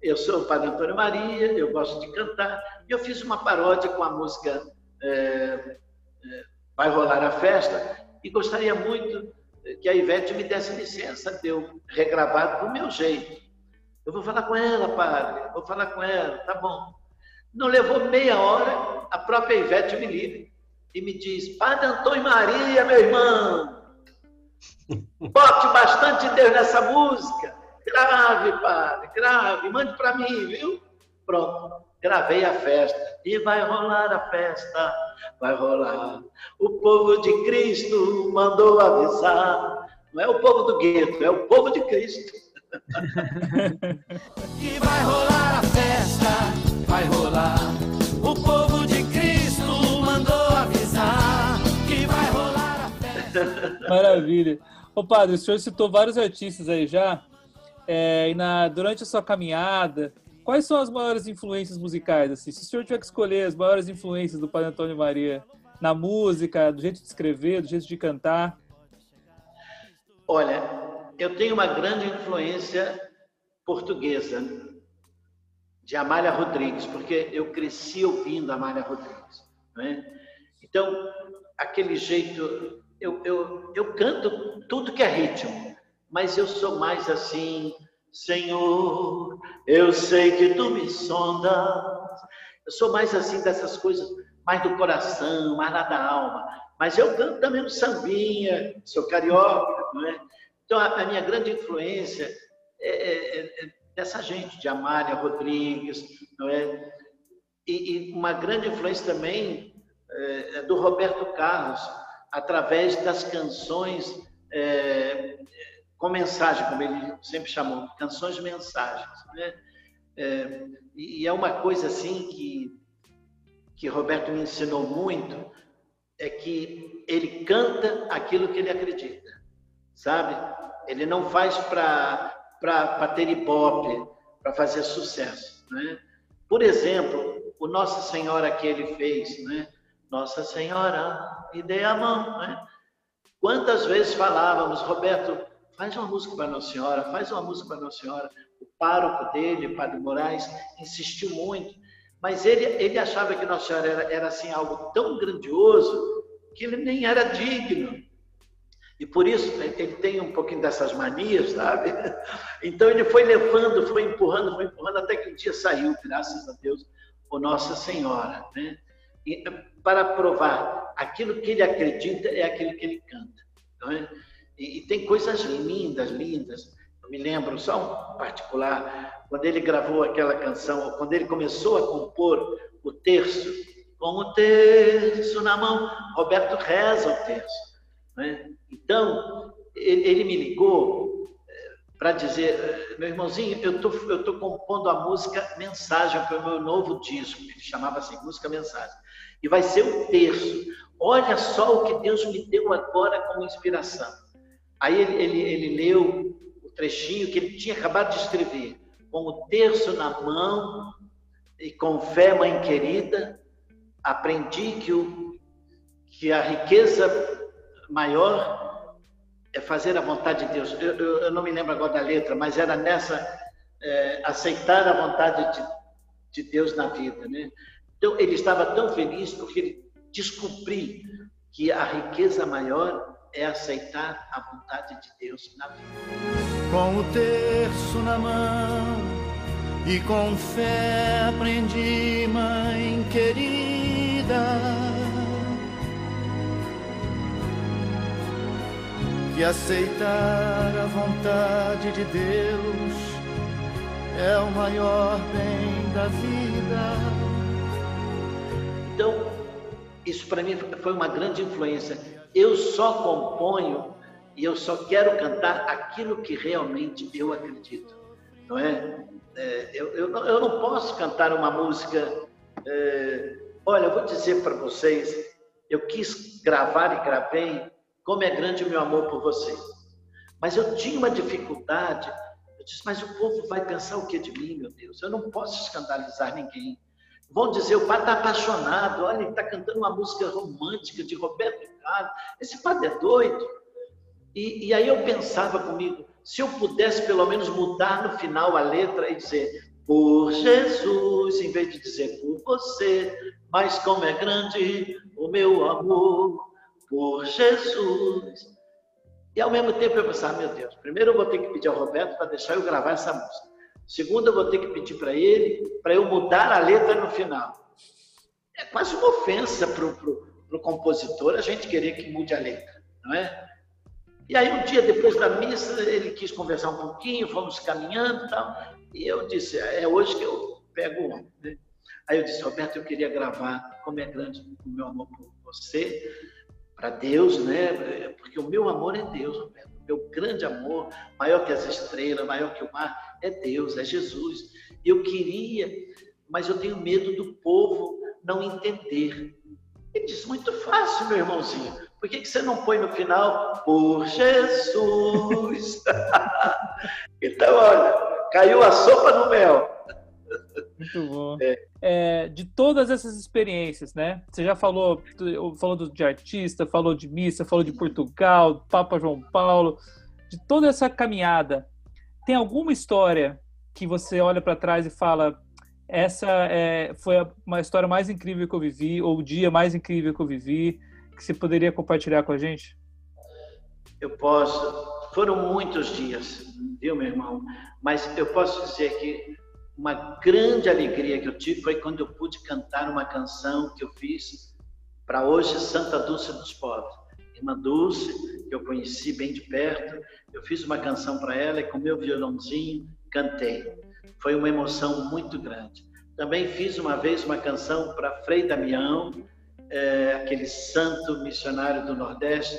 S4: Eu sou o padre Antônio Maria, eu gosto de cantar. E eu fiz uma paródia com a música é, é, Vai Rolar a Festa, e gostaria muito que a Ivete me desse licença de eu regravar do meu jeito. Eu vou falar com ela, padre, vou falar com ela, tá bom. Não levou meia hora, a própria Ivete me liga e me diz: Padre Antônio Maria, meu irmão, bote bastante Deus nessa música. Grave, padre, grave, mande para mim, viu? Pronto, gravei a festa. E vai rolar a festa, vai rolar. O povo de Cristo mandou avisar. Não é o povo do gueto, é o povo de Cristo.
S5: e vai rolar a festa, vai rolar. O povo de Cristo mandou avisar que vai rolar a festa.
S3: Maravilha. Ô padre, o senhor citou vários artistas aí já. É, e na, durante a sua caminhada, quais são as maiores influências musicais? Assim? Se o senhor tiver que escolher as maiores influências do Padre Antônio Maria na música, do jeito de escrever, do jeito de cantar?
S4: Olha, eu tenho uma grande influência portuguesa de Amália Rodrigues, porque eu cresci ouvindo Amália Rodrigues. Né? Então, aquele jeito, eu, eu, eu canto tudo que é ritmo mas eu sou mais assim, Senhor, eu sei que tu me sondas. Eu sou mais assim dessas coisas, mais do coração, mais lá da alma. Mas eu canto também no sambinha, sou carioca, não é? Então, a, minha grande influência é, é, é, dessa gente, de Amália Rodrigues, não é? E, e uma grande influência também é, é do Roberto Carlos, através das canções é, com mensagem, como ele sempre chamou, canções de mensagens. Né? É, e é uma coisa assim que, que Roberto me ensinou muito, é que ele canta aquilo que ele acredita, sabe? Ele não faz para ter ibope, para fazer sucesso. Né? Por exemplo, o Nossa Senhora que ele fez, né? Nossa Senhora, me dê a mão. Né? Quantas vezes falávamos, Roberto, faz uma música para Nossa Senhora, faz uma música para Nossa Senhora. O pároco dele, Padre Moraes, insistiu muito, mas ele, ele achava que Nossa Senhora era, era assim algo tão grandioso que ele nem era digno. E por isso ele tem um pouquinho dessas manias, sabe? Então ele foi levando, foi empurrando, foi empurrando, até que um dia saiu, graças a Deus, o Nossa Senhora. Né? E, para provar aquilo que ele acredita é aquilo que ele canta. Não é? E, e tem coisas lindas, lindas. Eu me lembro, só um particular, quando ele gravou aquela canção, quando ele começou a compor o terço, com o terço na mão, Roberto reza o terço. Né? Então, ele, ele me ligou eh, para dizer, eh, meu irmãozinho, eu tô, eu tô compondo a música Mensagem para o meu novo disco, ele chamava assim, Música Mensagem, e vai ser o terço. Olha só o que Deus me deu agora como inspiração. Aí ele, ele, ele leu o trechinho que ele tinha acabado de escrever. Com o terço na mão e com fé, mãe querida, aprendi que, o, que a riqueza maior é fazer a vontade de Deus. Eu, eu, eu não me lembro agora da letra, mas era nessa é, aceitar a vontade de, de Deus na vida, né? Então ele estava tão feliz porque ele descobriu que a riqueza maior é aceitar a vontade de Deus na vida.
S5: Com o terço na mão e com fé aprendi, mãe querida, que aceitar a vontade de Deus é o maior bem da vida.
S4: Então, isso para mim foi uma grande influência eu só componho e eu só quero cantar aquilo que realmente eu acredito, não é? é eu, eu, não, eu, não, posso cantar uma música É, olha, eu vou dizer para vocês, eu quis gravar e gravei como é grande o meu amor por vocês. Mas eu tinha uma dificuldade. Eu disse, mas o povo vai pensar o que de mim, meu Deus? Eu não posso escandalizar ninguém. Vão dizer, o pai está apaixonado, olha, ele está cantando uma música romântica de Roberto Esse padre é doido. E, e aí eu pensava comigo, se eu pudesse pelo menos mudar no final a letra e dizer, por Jesus, em vez de dizer por você, mas como é grande o meu amor, por Jesus. E ao mesmo tempo eu pensava, meu Deus, primeiro eu vou ter que pedir ao Roberto para deixar eu gravar essa música. Segundo, eu vou ter que pedir para ele para eu mudar a letra no final. É quase uma ofensa para o compositor a gente querer que mude a letra, não é? E aí, um dia depois da missa, ele quis conversar um pouquinho, fomos caminhando e tal. E eu disse: é hoje que eu pego o homem. Né? Aí eu disse: Roberto, eu queria gravar Como é Grande o Meu Amor por Você para Deus, né? Porque o meu amor é Deus, Roberto. O meu grande amor, maior que as estrelas, maior que o mar, é Deus, é Jesus. Eu queria, mas eu tenho medo do povo não entender. Ele disse, muito fácil, meu irmãozinho. Por que, que você não põe no final, por Jesus? então, olha, caiu a sopa no mel.
S3: Muito bom. É. É, de todas essas experiências, né? Você já falou, falou de artista, falou de missa, falou de Portugal, Papa João Paulo, de toda essa caminhada. Tem alguma história que você olha para trás e fala: essa é, foi uma história mais incrível que eu vivi, ou o dia mais incrível que eu vivi, que você poderia compartilhar com a gente?
S4: Eu posso. Foram muitos dias, viu, meu irmão? Mas eu posso dizer que uma grande alegria que eu tive foi quando eu pude cantar uma canção que eu fiz para hoje Santa Dulce dos Povos. Irmã Dulce, que eu conheci bem de perto, eu fiz uma canção para ela e com meu violãozinho cantei. Foi uma emoção muito grande. Também fiz uma vez uma canção para Frei Damião, é, aquele santo missionário do Nordeste,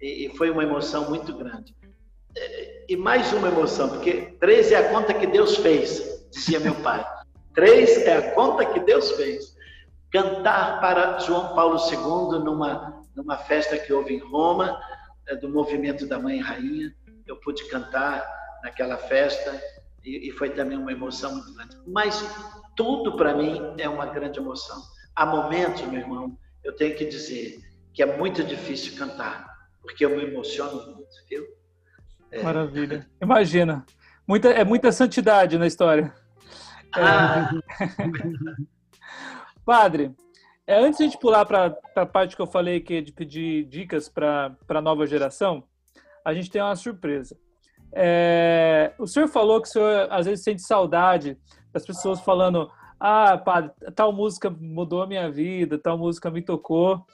S4: e, e foi uma emoção muito grande. É, e mais uma emoção, porque três é a conta que Deus fez dizia meu pai. Três é a conta que Deus fez. Cantar para João Paulo II numa, numa festa que houve em Roma, é, do movimento da Mãe Rainha. Eu pude cantar naquela festa e, e foi também uma emoção muito grande. Mas tudo para mim é uma grande emoção. Há momentos, meu irmão, eu tenho que dizer que é muito difícil cantar, porque eu me emociono muito, viu?
S3: É. Maravilha. Imagina. Muita, é muita santidade na história. Ah. Padre, é, antes de a gente pular para a parte que eu falei que é de pedir dicas para a nova geração, a gente tem uma surpresa. É, o senhor falou que o senhor às vezes sente saudade das pessoas falando: ah, tal música mudou a minha vida, tal música me tocou.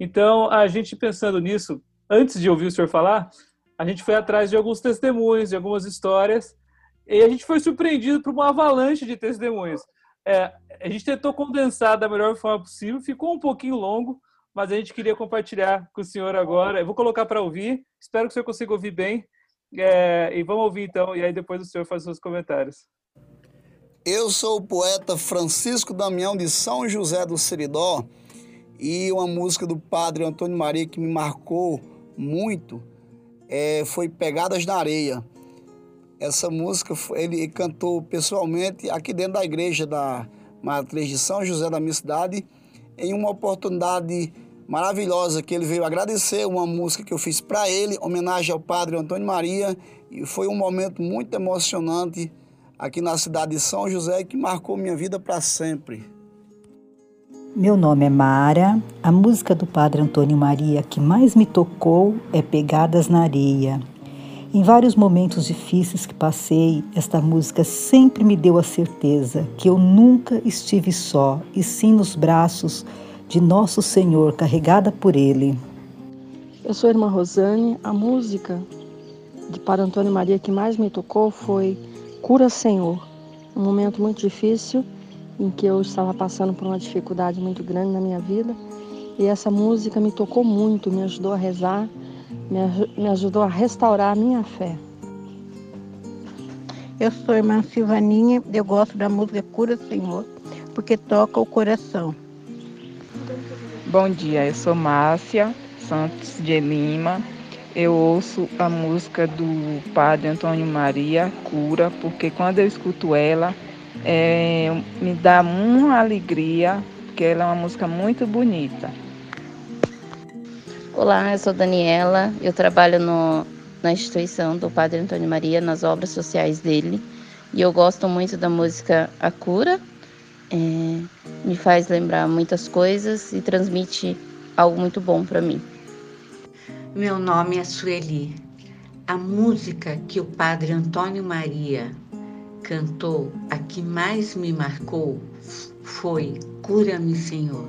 S3: Então, a gente pensando nisso, antes de ouvir o senhor falar, a gente foi atrás de alguns testemunhos, de algumas histórias, e a gente foi surpreendido por uma avalanche de testemunhos. É, a gente tentou condensar da melhor forma possível, ficou um pouquinho longo, mas a gente queria compartilhar com o senhor agora. Eu vou colocar para ouvir, espero que o senhor consiga ouvir bem. É, e vamos ouvir então, e aí depois o senhor faz seus comentários.
S7: Eu sou o poeta Francisco Damião de São José do Seridó e uma música do padre Antônio Maria que me marcou muito é, foi Pegadas na Areia. Essa música ele cantou pessoalmente aqui dentro da igreja da Matriz de São José da minha cidade, em uma oportunidade maravilhosa que ele veio agradecer uma música que eu fiz para ele, homenagem ao Padre Antônio Maria, e foi um momento muito emocionante aqui na cidade de São José que marcou minha vida para sempre.
S8: Meu nome é Mara. A música do Padre Antônio Maria que mais me tocou é Pegadas na Areia. Em vários momentos difíceis que passei, esta música sempre me deu a certeza que eu nunca estive só, e sim nos braços de Nosso Senhor, carregada por Ele.
S9: Eu sou a irmã Rosane. A música de Padre Antônio Maria que mais me tocou foi Cura Senhor. Um momento muito difícil em que eu estava passando por uma dificuldade muito grande na minha vida. E essa música me tocou muito, me ajudou a rezar me ajudou a restaurar a minha fé.
S10: Eu sou irmã Silvaninha, eu gosto da música Cura Senhor, porque toca o coração.
S11: Bom dia, eu sou Márcia Santos de Lima. Eu ouço a música do Padre Antônio Maria Cura, porque quando eu escuto ela, é, me dá uma alegria, porque ela é uma música muito bonita.
S12: Olá, eu sou Daniela, eu trabalho no, na instituição do Padre Antônio Maria, nas obras sociais dele, e eu gosto muito da música A Cura, é, me faz lembrar muitas coisas e transmite algo muito bom para mim.
S13: Meu nome é Sueli. A música que o Padre Antônio Maria cantou, a que mais me marcou, foi Cura-me, Senhor.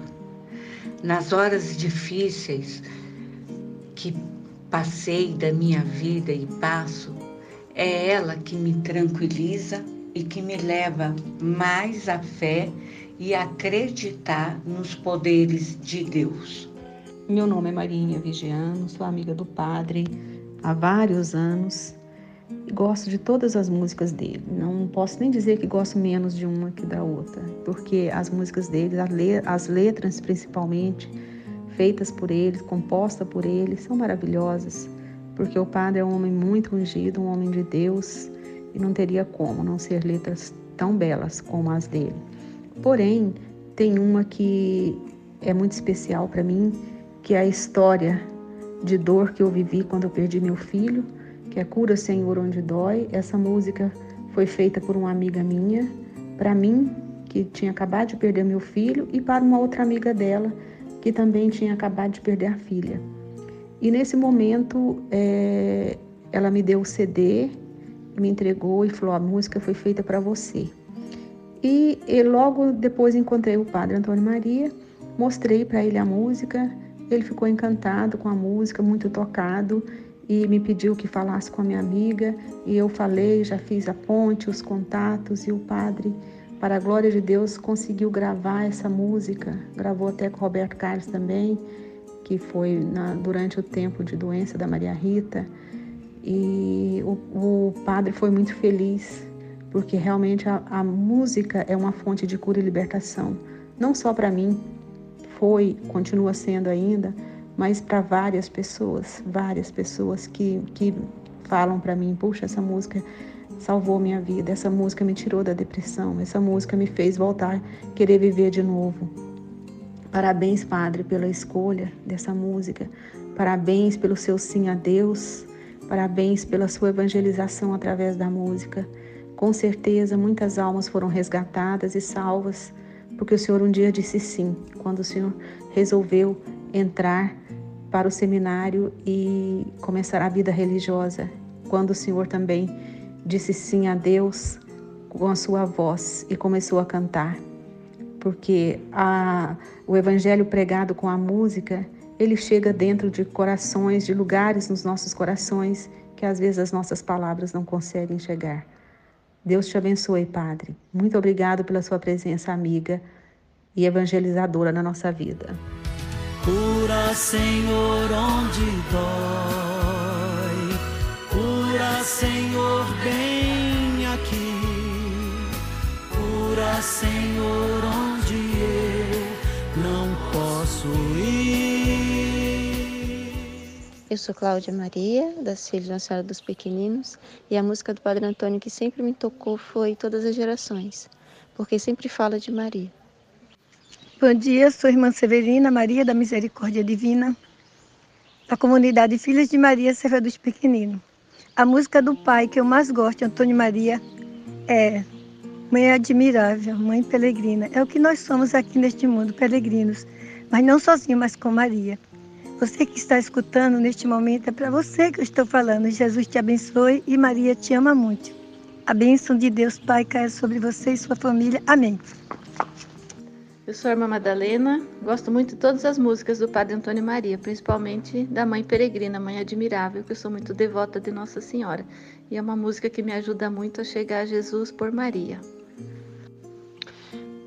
S13: Nas horas difíceis que passei da minha vida e passo, é ela que me tranquiliza e que me leva mais à fé e acreditar nos poderes de Deus.
S14: Meu nome é Marinha Vigiano, sou amiga do padre há vários anos e gosto de todas as músicas dele. Não posso nem dizer que gosto menos de uma que da outra, porque as músicas dele, as letras principalmente, feitas por ele, compostas por ele, são maravilhosas, porque o padre é um homem muito ungido, um homem de Deus, e não teria como não ser letras tão belas como as dele. Porém, tem uma que é muito especial para mim, que é a história de dor que eu vivi quando eu perdi meu filho, que é Cura Senhor onde dói. Essa música foi feita por uma amiga minha, para mim, que tinha acabado de perder meu filho, e para uma outra amiga dela, que também tinha acabado de perder a filha. E nesse momento, é, ela me deu o CD me entregou e falou: a música foi feita para você. E, e, logo depois encontrei o padre Antônio Maria, mostrei para ele a música, ele ficou encantado com a música, muito tocado e me pediu que falasse com a minha amiga e eu falei, já fiz a ponte, os contatos e o padre, para a glória de Deus, conseguiu gravar essa música, gravou até com Roberto Carlos também, que foi na, durante o tempo de doença da Maria Rita. E o, o padre foi muito feliz, porque realmente a, a música é uma fonte de cura e libertação. Não só para mim, foi, continua sendo ainda, mas para várias pessoas, várias pessoas que, que falam para mim, puxa, essa música salvou minha vida, essa música me tirou da depressão, essa música me fez voltar, querer viver de novo. Parabéns, Padre, pela escolha dessa música. Parabéns pelo seu sim a Deus. Parabéns pela sua evangelização através da música. Com certeza, muitas almas foram resgatadas e salvas, porque o Senhor um dia disse sim, quando o Senhor resolveu entrar para o seminário e começar a vida religiosa. Quando o Senhor também disse sim a Deus com a sua voz e começou a cantar. Porque a, o evangelho pregado com a música ele chega dentro de corações, de lugares nos nossos corações que às vezes as nossas palavras não conseguem chegar. Deus te abençoe, Padre. Muito obrigado pela sua presença amiga e evangelizadora na nossa vida.
S5: Cura, Senhor, onde dói. Cura, Senhor, bem aqui. Cura, Senhor, onde Eu
S15: sou Cláudia Maria, das Filhas da Senhora dos Pequeninos, e a música do Padre Antônio que sempre me tocou foi Todas as Gerações, porque sempre fala de Maria.
S10: Bom dia, sou irmã Severina Maria da Misericórdia Divina, da comunidade Filhas de Maria Serra dos Pequeninos. A música do pai que eu mais gosto, Antônio Maria, é Mãe Admirável, Mãe Peregrina. É o que nós somos aqui neste mundo, peregrinos, mas não sozinhos, mas com Maria. Você que está escutando neste momento, é para você que eu estou falando. Jesus te abençoe e Maria te ama muito. A bênção de Deus Pai caia sobre você e sua família. Amém.
S16: Eu sou a irmã Madalena, gosto muito de todas as músicas do Padre Antônio Maria, principalmente da Mãe Peregrina, Mãe Admirável, que eu sou muito devota de Nossa Senhora. E é uma música que me ajuda muito a chegar a Jesus por Maria.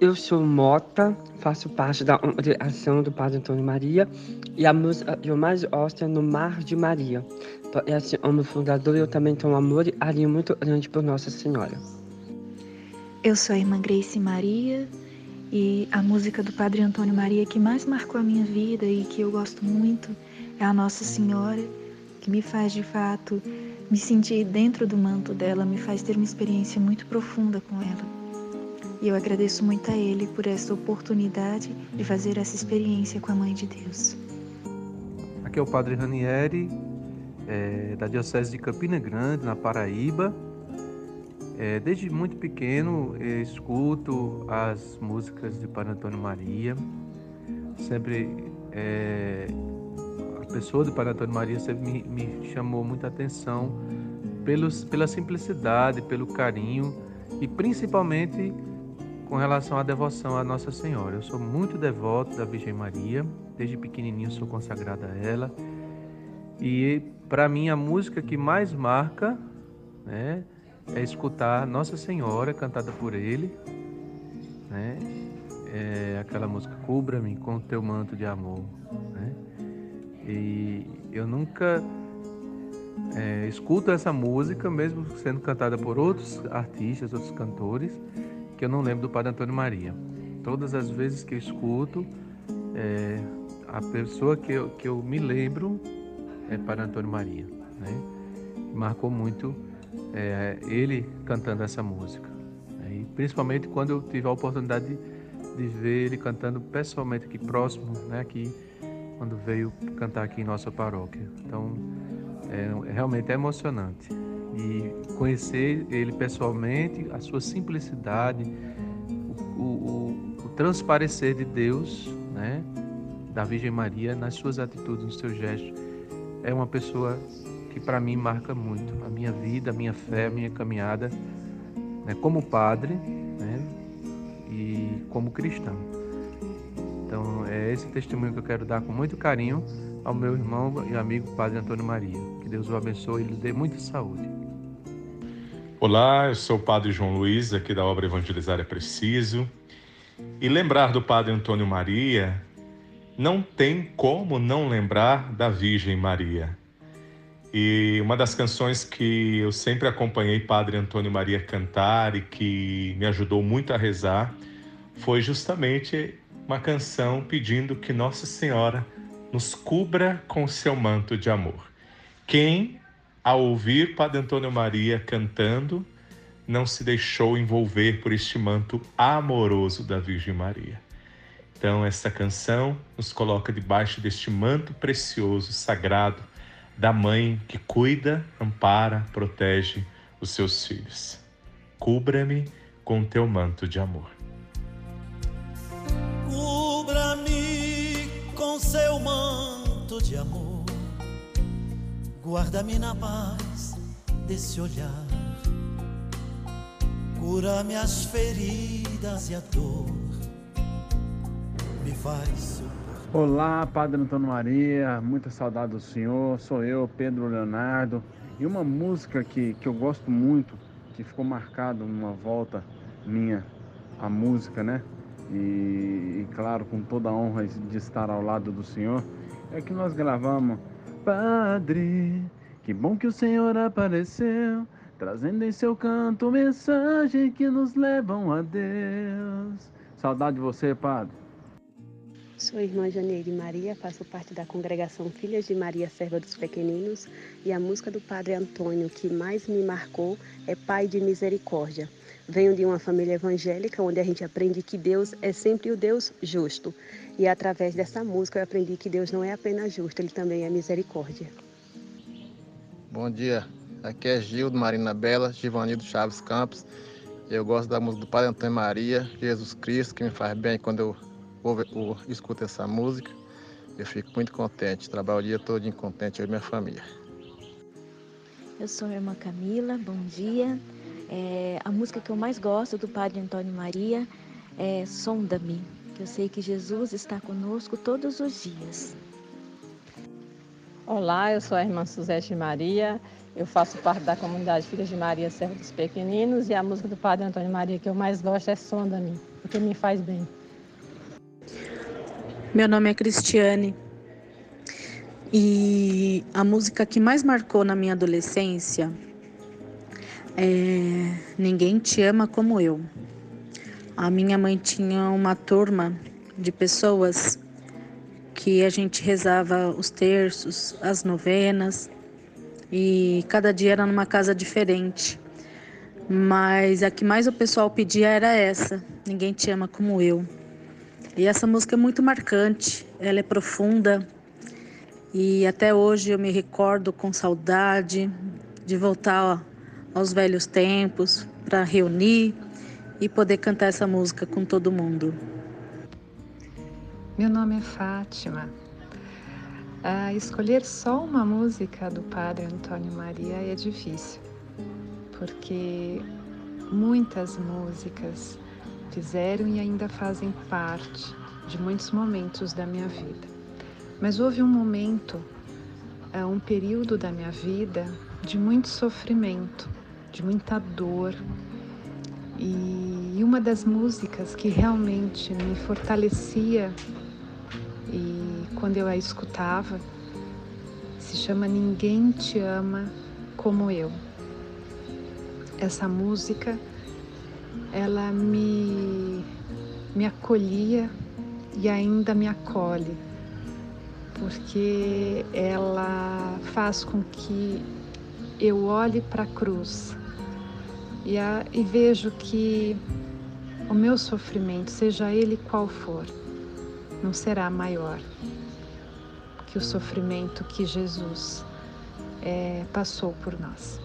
S17: Eu sou Mota, faço parte da ação do Padre Antônio Maria e a música que eu mais gosto é No Mar de Maria. Então, esse homem fundador eu também tenho um amor e carinho muito grande por Nossa Senhora.
S18: Eu sou a irmã Grace Maria E a música do Padre Antônio Maria que mais marcou a minha vida e que eu gosto muito é a Nossa Senhora, que me faz de fato me sentir dentro do manto dela, me faz ter uma experiência muito profunda com ela. E eu agradeço muito a Ele por essa oportunidade de fazer essa experiência com a Mãe de Deus.
S19: Aqui é o Padre Ranieri, é, da Diocese de Campina Grande, na Paraíba. É, desde muito pequeno escuto as músicas de Padre Antônio Maria. Sempre é, a pessoa de Padre Antônio Maria sempre me, me chamou muita atenção pelos, pela simplicidade, pelo carinho e principalmente com relação à devoção à Nossa Senhora. Eu sou muito devoto da Virgem Maria, desde pequenininho sou consagrado a ela. E para mim a música que mais marca, né, é escutar Nossa Senhora cantada por ele, né? É aquela música Cubra-me com o teu manto de amor, né? E eu nunca é, escuto essa música, mesmo sendo cantada por outros artistas, outros cantores, que eu não lembro do Padre Antônio Maria. Todas as vezes que eu escuto, é, a pessoa que eu, que eu me lembro é Padre Antônio Maria. Né? Marcou muito é, ele cantando essa música. Né? Principalmente quando eu tive a oportunidade de, de, ver ele cantando pessoalmente aqui próximo, né? aqui, quando veio cantar aqui em nossa paróquia. Então, é, realmente é emocionante e conhecer ele pessoalmente, a sua simplicidade, o, o, o transparecer de Deus, né, da Virgem Maria nas suas atitudes, nos seus gestos, é uma pessoa que para mim marca muito a minha vida, a minha fé, a minha caminhada, né, como padre, né, e como cristão. Então é esse testemunho que eu quero dar com muito carinho ao meu irmão e amigo Padre Antônio Maria. Que Deus o abençoe e lhe dê muita saúde.
S20: Olá, eu sou o Padre João Luiz, aqui da obra Evangelizar é Preciso. E lembrar do Padre Antônio Maria, não tem como não lembrar da Virgem Maria. E uma das canções que eu sempre acompanhei Padre Antônio Maria cantar e que me ajudou muito a rezar foi justamente uma canção pedindo que Nossa Senhora nos cubra com seu manto de amor. Quem ao ouvir Padre Antônio Maria cantando, não se deixou envolver por este manto amoroso da Virgem Maria. Então, esta canção nos coloca debaixo deste manto precioso, sagrado, da mãe que cuida, ampara, protege os seus filhos. Cubra-me com teu manto de amor.
S5: Cubra-me com seu manto de amor Guarda-me na paz desse olhar, cura minhas feridas e a dor me faz.
S21: Olá, Padre Antônio Maria, muita saudade do Senhor. Sou eu, Pedro Leonardo. E uma música que, que eu gosto muito, que ficou marcado numa volta minha, a música, né? E, e claro, com toda a honra de estar ao lado do Senhor, é que nós gravamos Padre, que bom que o Senhor apareceu, trazendo em seu canto mensagem que nos levam a Deus. Saudade de você, Padre.
S15: Sou irmã Janeire Maria, faço parte da congregação Filhas de Maria Serva dos Pequeninos e a música do Padre Antônio que mais me marcou é Pai de Misericórdia. Venho de uma família evangélica onde a gente aprende que Deus é sempre o Deus justo. E através dessa música eu aprendi que Deus não é apenas justo, ele também é misericórdia.
S22: Bom dia, aqui é Gil do Marina Bela, Givanildo Chaves Campos. Eu gosto da música do Padre Antônio Maria, Jesus Cristo, que me faz bem quando eu, ouvo, eu escuto essa música. Eu fico muito contente, trabalho o dia todo contente, eu e minha família.
S23: Eu sou a irmã Camila, bom dia. É, a música que eu mais gosto do Padre Antônio Maria é Sonda-me, eu sei que Jesus está conosco todos os dias.
S24: Olá, eu sou a irmã Suzete Maria, eu faço parte da comunidade Filhas de Maria Serra dos Pequeninos e a música do Padre Antônio Maria que eu mais gosto é Sonda-me, porque me faz bem.
S25: Meu nome é Cristiane e a música que mais marcou na minha adolescência é Ninguém Te Ama Como Eu. A minha mãe tinha uma turma de pessoas que a gente rezava os terços, as novenas, e cada dia era numa casa diferente. Mas a que mais o pessoal pedia era essa, Ninguém Te Ama Como Eu. E essa música é muito marcante, ela é profunda e até hoje eu me recordo com saudade de voltar aos velhos tempos para reunir e poder cantar essa música com todo mundo.
S26: Meu nome é Fátima. Ah, escolher só uma música do Padre Antônio Maria é difícil, porque muitas músicas fizeram e ainda fazem parte de muitos momentos da minha vida. Mas houve um momento, ah, um período da minha vida de muito sofrimento, de muita dor. E uma das músicas que realmente me fortalecia e quando eu a escutava, se chama Ninguém Te Ama Como Eu. Essa música, ela me, me acolhia e ainda me acolhe, porque ela faz com que eu olhe para a cruz e, a, e vejo que o meu sofrimento, seja ele qual for, não será maior que o sofrimento que Jesus é, passou por nós.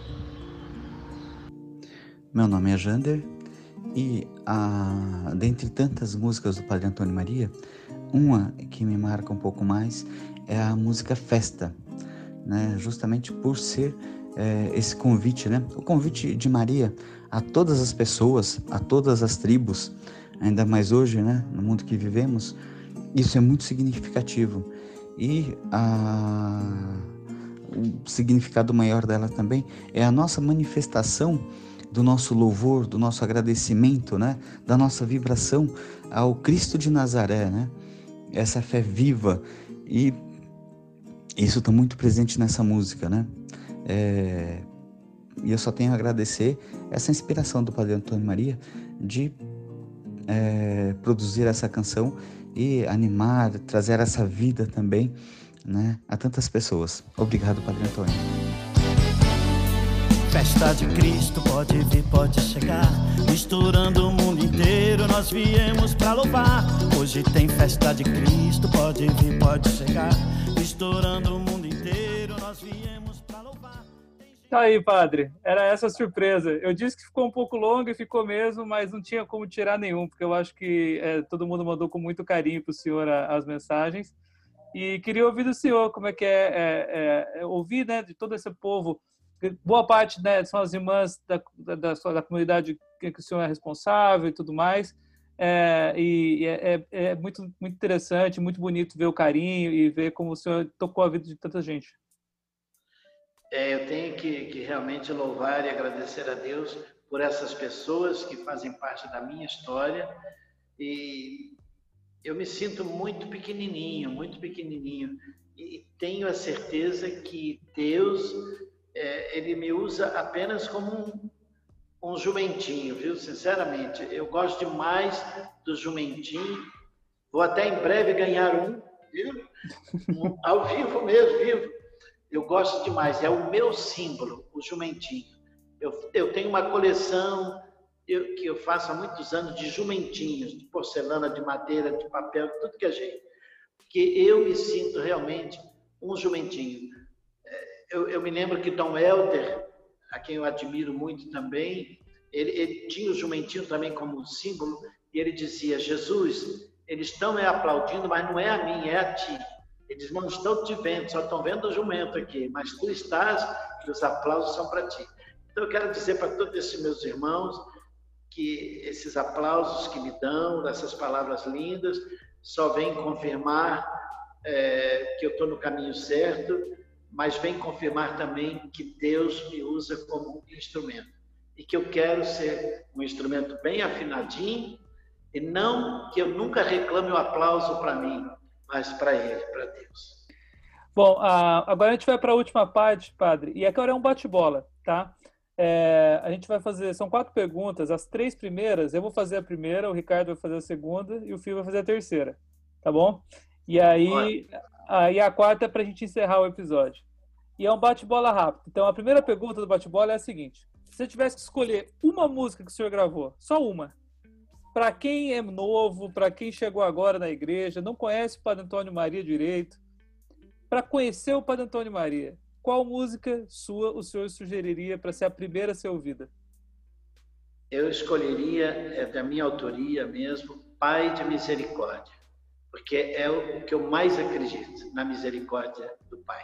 S27: Meu nome é Jander e a, dentre tantas músicas do Padre Antônio Maria, uma que me marca um pouco mais é a música Festa, né? justamente por ser é, esse convite, né? o convite de Maria a todas as pessoas, a todas as tribos, ainda mais hoje, né? no mundo que vivemos, isso é muito significativo. E a... o significado maior dela também é a nossa manifestação do nosso louvor, do nosso agradecimento, né? da nossa vibração ao Cristo de Nazaré, né? essa fé viva. E isso está muito presente nessa música. Né? É... E eu só tenho a agradecer essa inspiração do Padre Antônio Maria de é, produzir essa canção e animar, trazer essa vida também né, a tantas pessoas. Obrigado, Padre Antônio.
S5: Festa de Cristo pode vir, pode chegar, misturando o mundo inteiro. Nós viemos para louvar. Hoje tem festa de Cristo, pode vir, pode chegar, misturando o
S3: Tá aí, padre. Era essa a surpresa. Eu disse que ficou um pouco longo e ficou mesmo, mas não tinha como tirar nenhum, porque eu acho que é, todo mundo mandou com muito carinho para o senhor a, as mensagens. E queria ouvir do senhor como é que é, é, é ouvir né, de todo esse povo. Boa parte né, são as irmãs da, da, da, da comunidade que, que o senhor é responsável e tudo mais. É, e é, é, é, muito, muito interessante, muito bonito ver o carinho e ver como o senhor tocou a vida de tanta gente.
S4: É, eu tenho que, que realmente louvar e agradecer a Deus por essas pessoas que fazem parte da minha história e eu me sinto muito pequenininho, muito pequenininho e tenho a certeza que Deus é, ele me usa apenas como um, um jumentinho, viu? Sinceramente, eu gosto demais do jumentinho. Vou até em breve ganhar um, viu? Um, ao vivo mesmo, vivo eu gosto demais, é o meu símbolo, o jumentinho. Eu, eu tenho uma coleção eu, que eu faço há muitos anos de jumentinhos, de porcelana, de madeira, de papel, tudo que é jeito. Porque eu me sinto realmente um jumentinho. É, eu, eu me lembro que Dom Helder, a quem eu admiro muito também, ele, ele tinha o jumentinho também como símbolo, e ele dizia: Jesus, eles estão me aplaudindo, mas não é a mim, é a ti. Eles não estão te vendo, só estão vendo o jumento aqui, mas tu estás e os aplausos são para ti. Então eu quero dizer para todos esses meus irmãos que esses aplausos que me dão, essas palavras lindas, só vêm confirmar é, que eu estou no caminho certo, mas vem confirmar também que Deus me usa como um instrumento e que eu quero ser um instrumento bem afinadinho e não que eu nunca reclame o aplauso para mim, mas para Ele, para Deus.
S3: Bom, agora a gente vai para a última parte, padre, e agora é um bate-bola, tá? É, a gente vai fazer, são quatro perguntas. As três primeiras, eu vou fazer a primeira, o Ricardo vai fazer a segunda e o Fio vai fazer a terceira. Tá bom? E aí, aí a quarta é para a gente encerrar o episódio. E é um bate-bola rápido. Então a primeira pergunta do bate-bola é a seguinte: se você tivesse que escolher uma música que o senhor gravou, só uma, para quem é novo, para quem chegou agora na igreja, não conhece o Padre Antônio Maria direito, para conhecer o Padre Antônio Maria, qual música sua o senhor sugeriria para ser a primeira a ser ouvida?
S4: Eu escolheria, é da minha autoria mesmo, Pai de Misericórdia, porque é o que eu mais acredito, na misericórdia do Pai.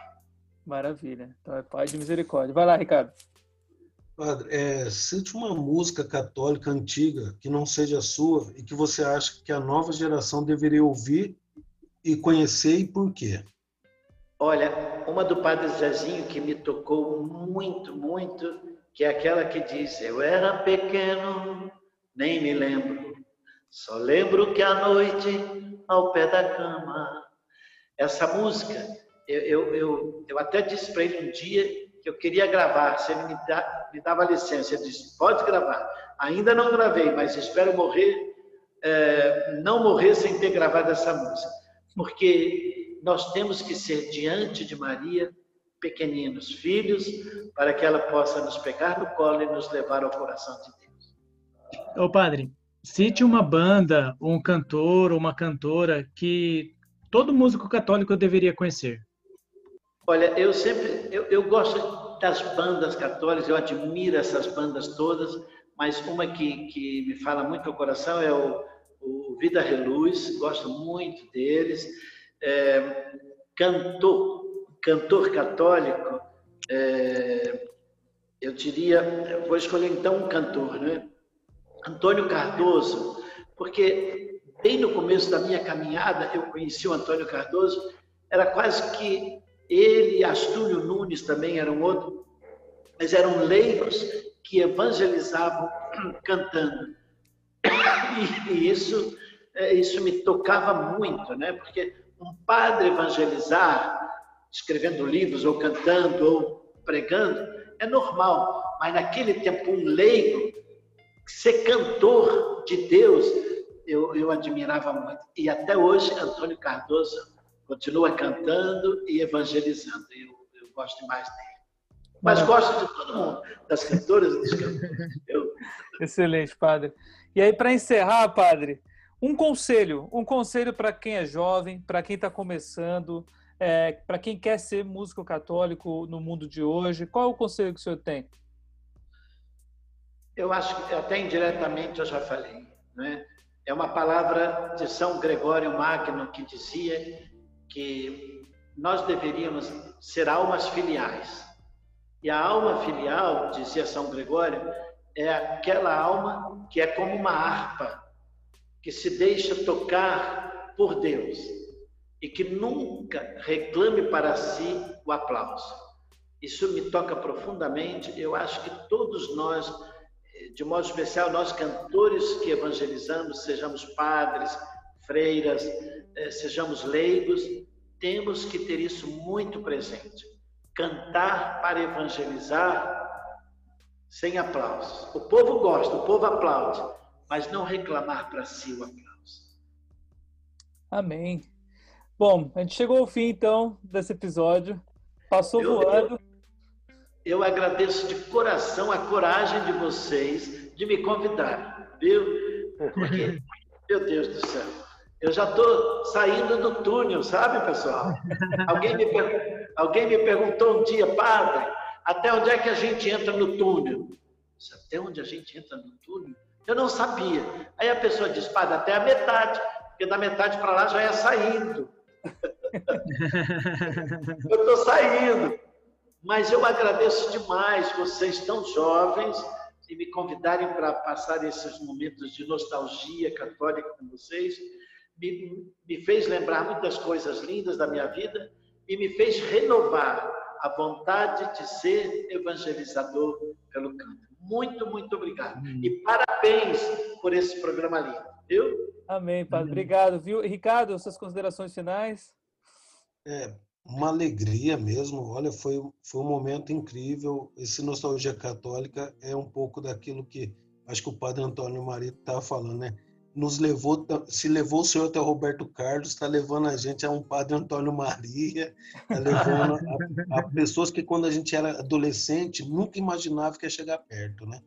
S3: Maravilha. Então é Pai de Misericórdia. Vai lá, Ricardo.
S2: Padre, é, cite uma música católica antiga que não seja sua e que você acha que a nova geração deveria ouvir e conhecer e por quê?
S4: Olha, uma do Padre Zezinho que me tocou muito, muito, que é aquela que diz: Eu era pequeno, nem me lembro, só lembro que à noite, ao pé da cama. Essa música, eu, eu, eu, eu até disse para ele um dia que eu queria gravar, se ele me, dá, me dava licença. Ele disse: Pode gravar. Ainda não gravei, mas espero morrer, é, não morrer sem ter gravado essa música, porque nós temos que ser diante de Maria pequeninos filhos, para que ela possa nos pegar no colo e nos levar ao coração de Deus.
S6: Ô padre, cite uma banda, um cantor ou uma cantora que todo músico católico deveria conhecer.
S4: Olha, eu sempre, eu, eu gosto das bandas católicas, eu admiro essas bandas todas, mas uma que, que me fala muito ao coração é o, o Vida Reluz, gosto muito deles é, cantor, cantor católico, é, eu diria, eu vou escolher então um cantor, né? Antônio Cardoso, porque bem no começo da minha caminhada eu conheci o Antônio Cardoso, era quase que ele e Astúlio Nunes também eram outro, mas eram leigos que evangelizavam cantando. E, isso, é, isso me tocava muito, né? Porque um padre evangelizar, escrevendo livros, ou cantando, ou pregando, é normal. Mas naquele tempo, um leigo, ser cantor de Deus, eu, eu admirava muito. E até hoje, Antônio Cardoso continua cantando e evangelizando. Eu, eu gosto mais dele. Mas gosto de todo mundo, das cantoras e dos cantores. Eu...
S3: Excelente, padre. E aí, para encerrar, padre, um conselho, um conselho para quem é jovem, para quem está começando, é, para quem quer ser músico católico no mundo de hoje. Qual é o conselho que o senhor tem?
S4: Eu acho que até indiretamente eu já falei. Né? É uma palavra de São Gregório Magno que dizia que nós deveríamos ser almas filiais. E a alma filial, dizia São Gregório, é aquela alma que é como uma harpa que se deixa tocar por Deus e que nunca reclame para si o aplauso. Isso me toca profundamente. Eu acho que todos nós, de modo especial, nós cantores que evangelizamos, sejamos padres, freiras, eh, sejamos leigos, temos que ter isso muito presente. Cantar para evangelizar sem aplausos. O povo gosta, o povo aplaude, mas não reclamar para si o aplauso.
S3: Amém. Bom, a gente chegou ao fim então desse episódio. Passou eu, voando.
S4: Eu, eu agradeço de coração a coragem de vocês de me convidar, viu? Porque, meu Deus do céu, eu já estou saindo do túnel, sabe, pessoal? Alguém me, alguém me perguntou um dia, padre, até onde é que a gente entra no túnel? Até onde a gente entra no túnel? Eu não sabia. Aí a pessoa diz, padre, até a metade, porque da metade para lá já é saindo. eu estou saindo. Mas eu agradeço demais vocês tão jovens e me convidarem para passar esses momentos de nostalgia católica com vocês. Me, me fez lembrar muitas coisas lindas da minha vida e me fez renovar a vontade de ser evangelizador pelo canto. Muito, muito obrigado. Hum. E parabéns por esse programa lindo, viu?
S3: Amém, Padre. Obrigado, viu? Ricardo, suas considerações finais?
S2: É, uma alegria mesmo. Olha, foi, foi um momento incrível. Esse Nostalgia Católica é um pouco daquilo que acho que o padre Antônio Maria estava falando, né? Nos levou, se levou o senhor até o Roberto Carlos, está levando a gente a um padre Antônio Maria, está levando a, a pessoas que quando a gente era adolescente nunca imaginava que ia chegar perto, né?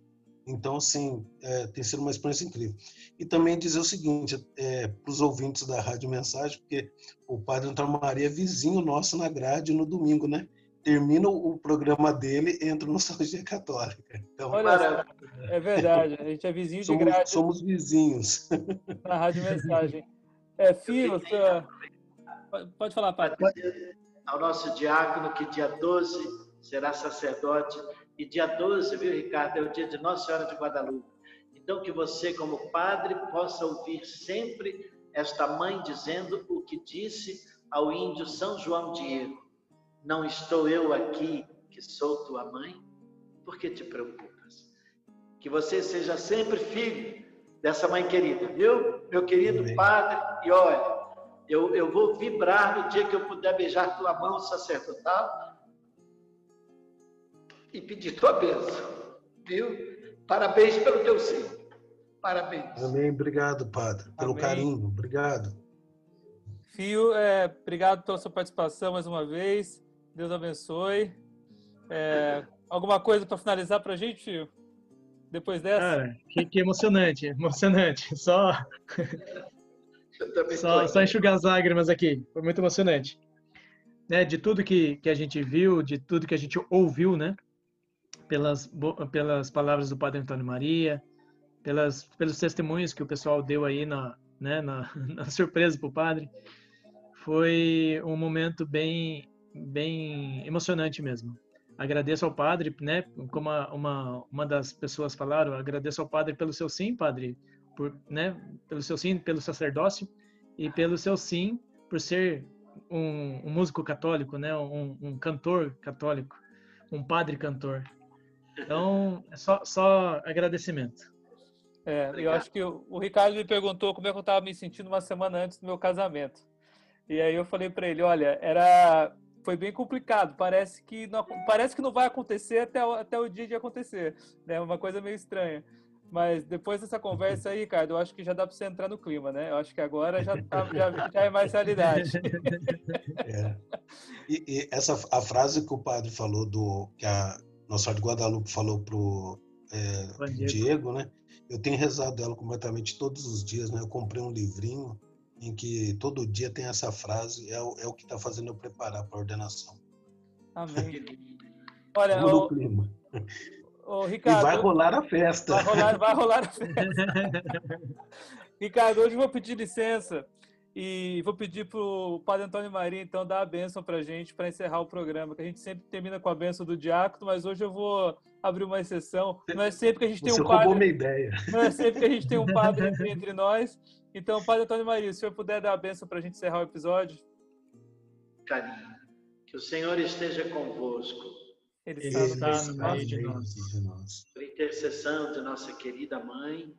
S2: Então, assim, é, tem sido uma experiência incrível. E também dizer o seguinte é, para os ouvintes da Rádio Mensagem, porque o Padre Antônio Maria é vizinho nosso na grade no domingo, né? Termina o programa dele, entra no Nostalgia Católica. Então,
S3: Olha, é verdade, a gente é vizinho
S2: somos,
S3: de grade.
S2: Somos vizinhos.
S3: Na Rádio Mensagem. É, Fio, sua... pode falar, Padre.
S4: Ao nosso diácono, que dia 12 será sacerdote, e dia 12, viu, Ricardo, é o dia de Nossa Senhora de Guadalupe. Então, que você, como padre, possa ouvir sempre esta mãe dizendo o que disse ao índio São João Diego: Não estou eu aqui que sou tua mãe? Por que te preocupas? Que você seja sempre filho dessa mãe querida, viu? Meu querido Amém. padre, e olha, eu, eu vou vibrar no dia que eu puder beijar tua mão sacerdotal e pedir tua bênção, viu? Parabéns pelo teu sim. Parabéns.
S2: Amém. Obrigado, Padre, pelo Amém. carinho. Obrigado.
S3: Fio, é, obrigado pela sua participação mais uma vez. Deus abençoe. É, alguma coisa para finalizar para a gente? Depois dessa?
S6: Cara, que, que emocionante, emocionante. Só, só, só enxugar as lágrimas aqui. Foi muito emocionante. Né, de tudo que, que a gente viu, de tudo que a gente ouviu, né? pelas, pelas palavras do Padre Antônio Maria, pelas, pelos testemunhos que o pessoal deu aí na, né, na, na surpresa para o Padre. Foi um momento bem, bem emocionante mesmo. Agradeço ao Padre, né, como uma, uma das pessoas falaram, agradeço ao Padre pelo seu sim, Padre, por, né, pelo seu sim, pelo sacerdócio e pelo seu sim por ser um, um músico católico, né, um, um cantor católico, um padre cantor. Então, é só, só agradecimento.
S3: É, eu acho que o, o, Ricardo me perguntou como é que eu estava me sentindo uma semana antes do meu casamento. E aí eu falei para ele, olha, era foi bem complicado. Parece que não, parece que não vai acontecer até, o, até o dia de acontecer. É né? uma coisa meio estranha. Mas depois dessa conversa aí, Ricardo, eu acho que já dá para você entrar no clima, né? Eu acho que agora já, tá, já, já é mais realidade.
S2: É. E, e, essa a frase que o padre falou do que a nossa Senhora de Guadalupe falou pro é, Diego. Diego, né? Eu tenho rezado ela completamente todos os dias, né? Eu comprei um livrinho em que todo dia tem essa frase, é o, é o que está fazendo eu preparar para a ordenação.
S3: Amém. Olha, o, clima. O Ricardo,
S2: e vai rolar a festa.
S3: Vai rolar, vai rolar a festa. Ricardo, hoje eu vou pedir licença e vou pedir para o Padre Antônio Maria, então, dar a bênção para a gente, para encerrar o programa, que a gente sempre termina com a bênção do diácono, mas hoje eu vou abrir uma exceção. Não é sempre que a gente tem
S2: Você
S3: um padre.
S2: minha ideia.
S3: Não é sempre que a gente tem um padre entre, entre nós. Então, Padre Antônio Maria, se o senhor puder dar a bênção para a gente encerrar o episódio.
S4: Carinho, que o Senhor esteja convosco.
S3: Ele, Ele está no meio de nós.
S4: Por intercessão de nossa querida mãe,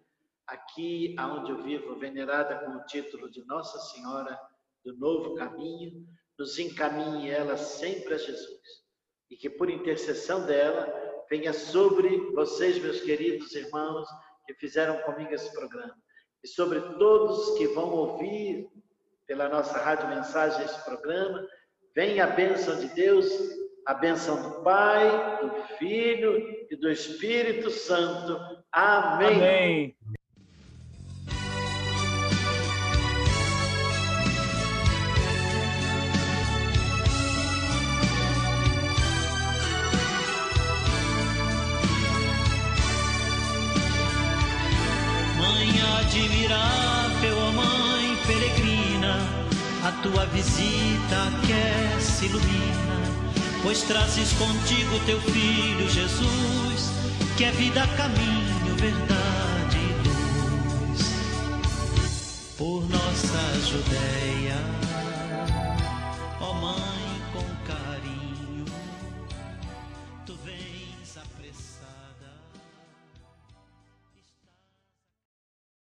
S4: aqui aonde eu vivo, venerada com o título de Nossa Senhora do Novo Caminho, nos encaminhe ela sempre a Jesus. E que por intercessão dela venha sobre vocês, meus queridos irmãos, que fizeram comigo esse programa. E sobre todos que vão ouvir pela nossa rádio mensagem esse programa, venha a bênção de Deus, a bênção do Pai, do Filho e do Espírito Santo. Amém.
S3: Amém.
S5: Tua visita aquece, ilumina, pois trazes contigo teu Filho Jesus, que é vida, caminho, verdade e luz. Por nossa Judéia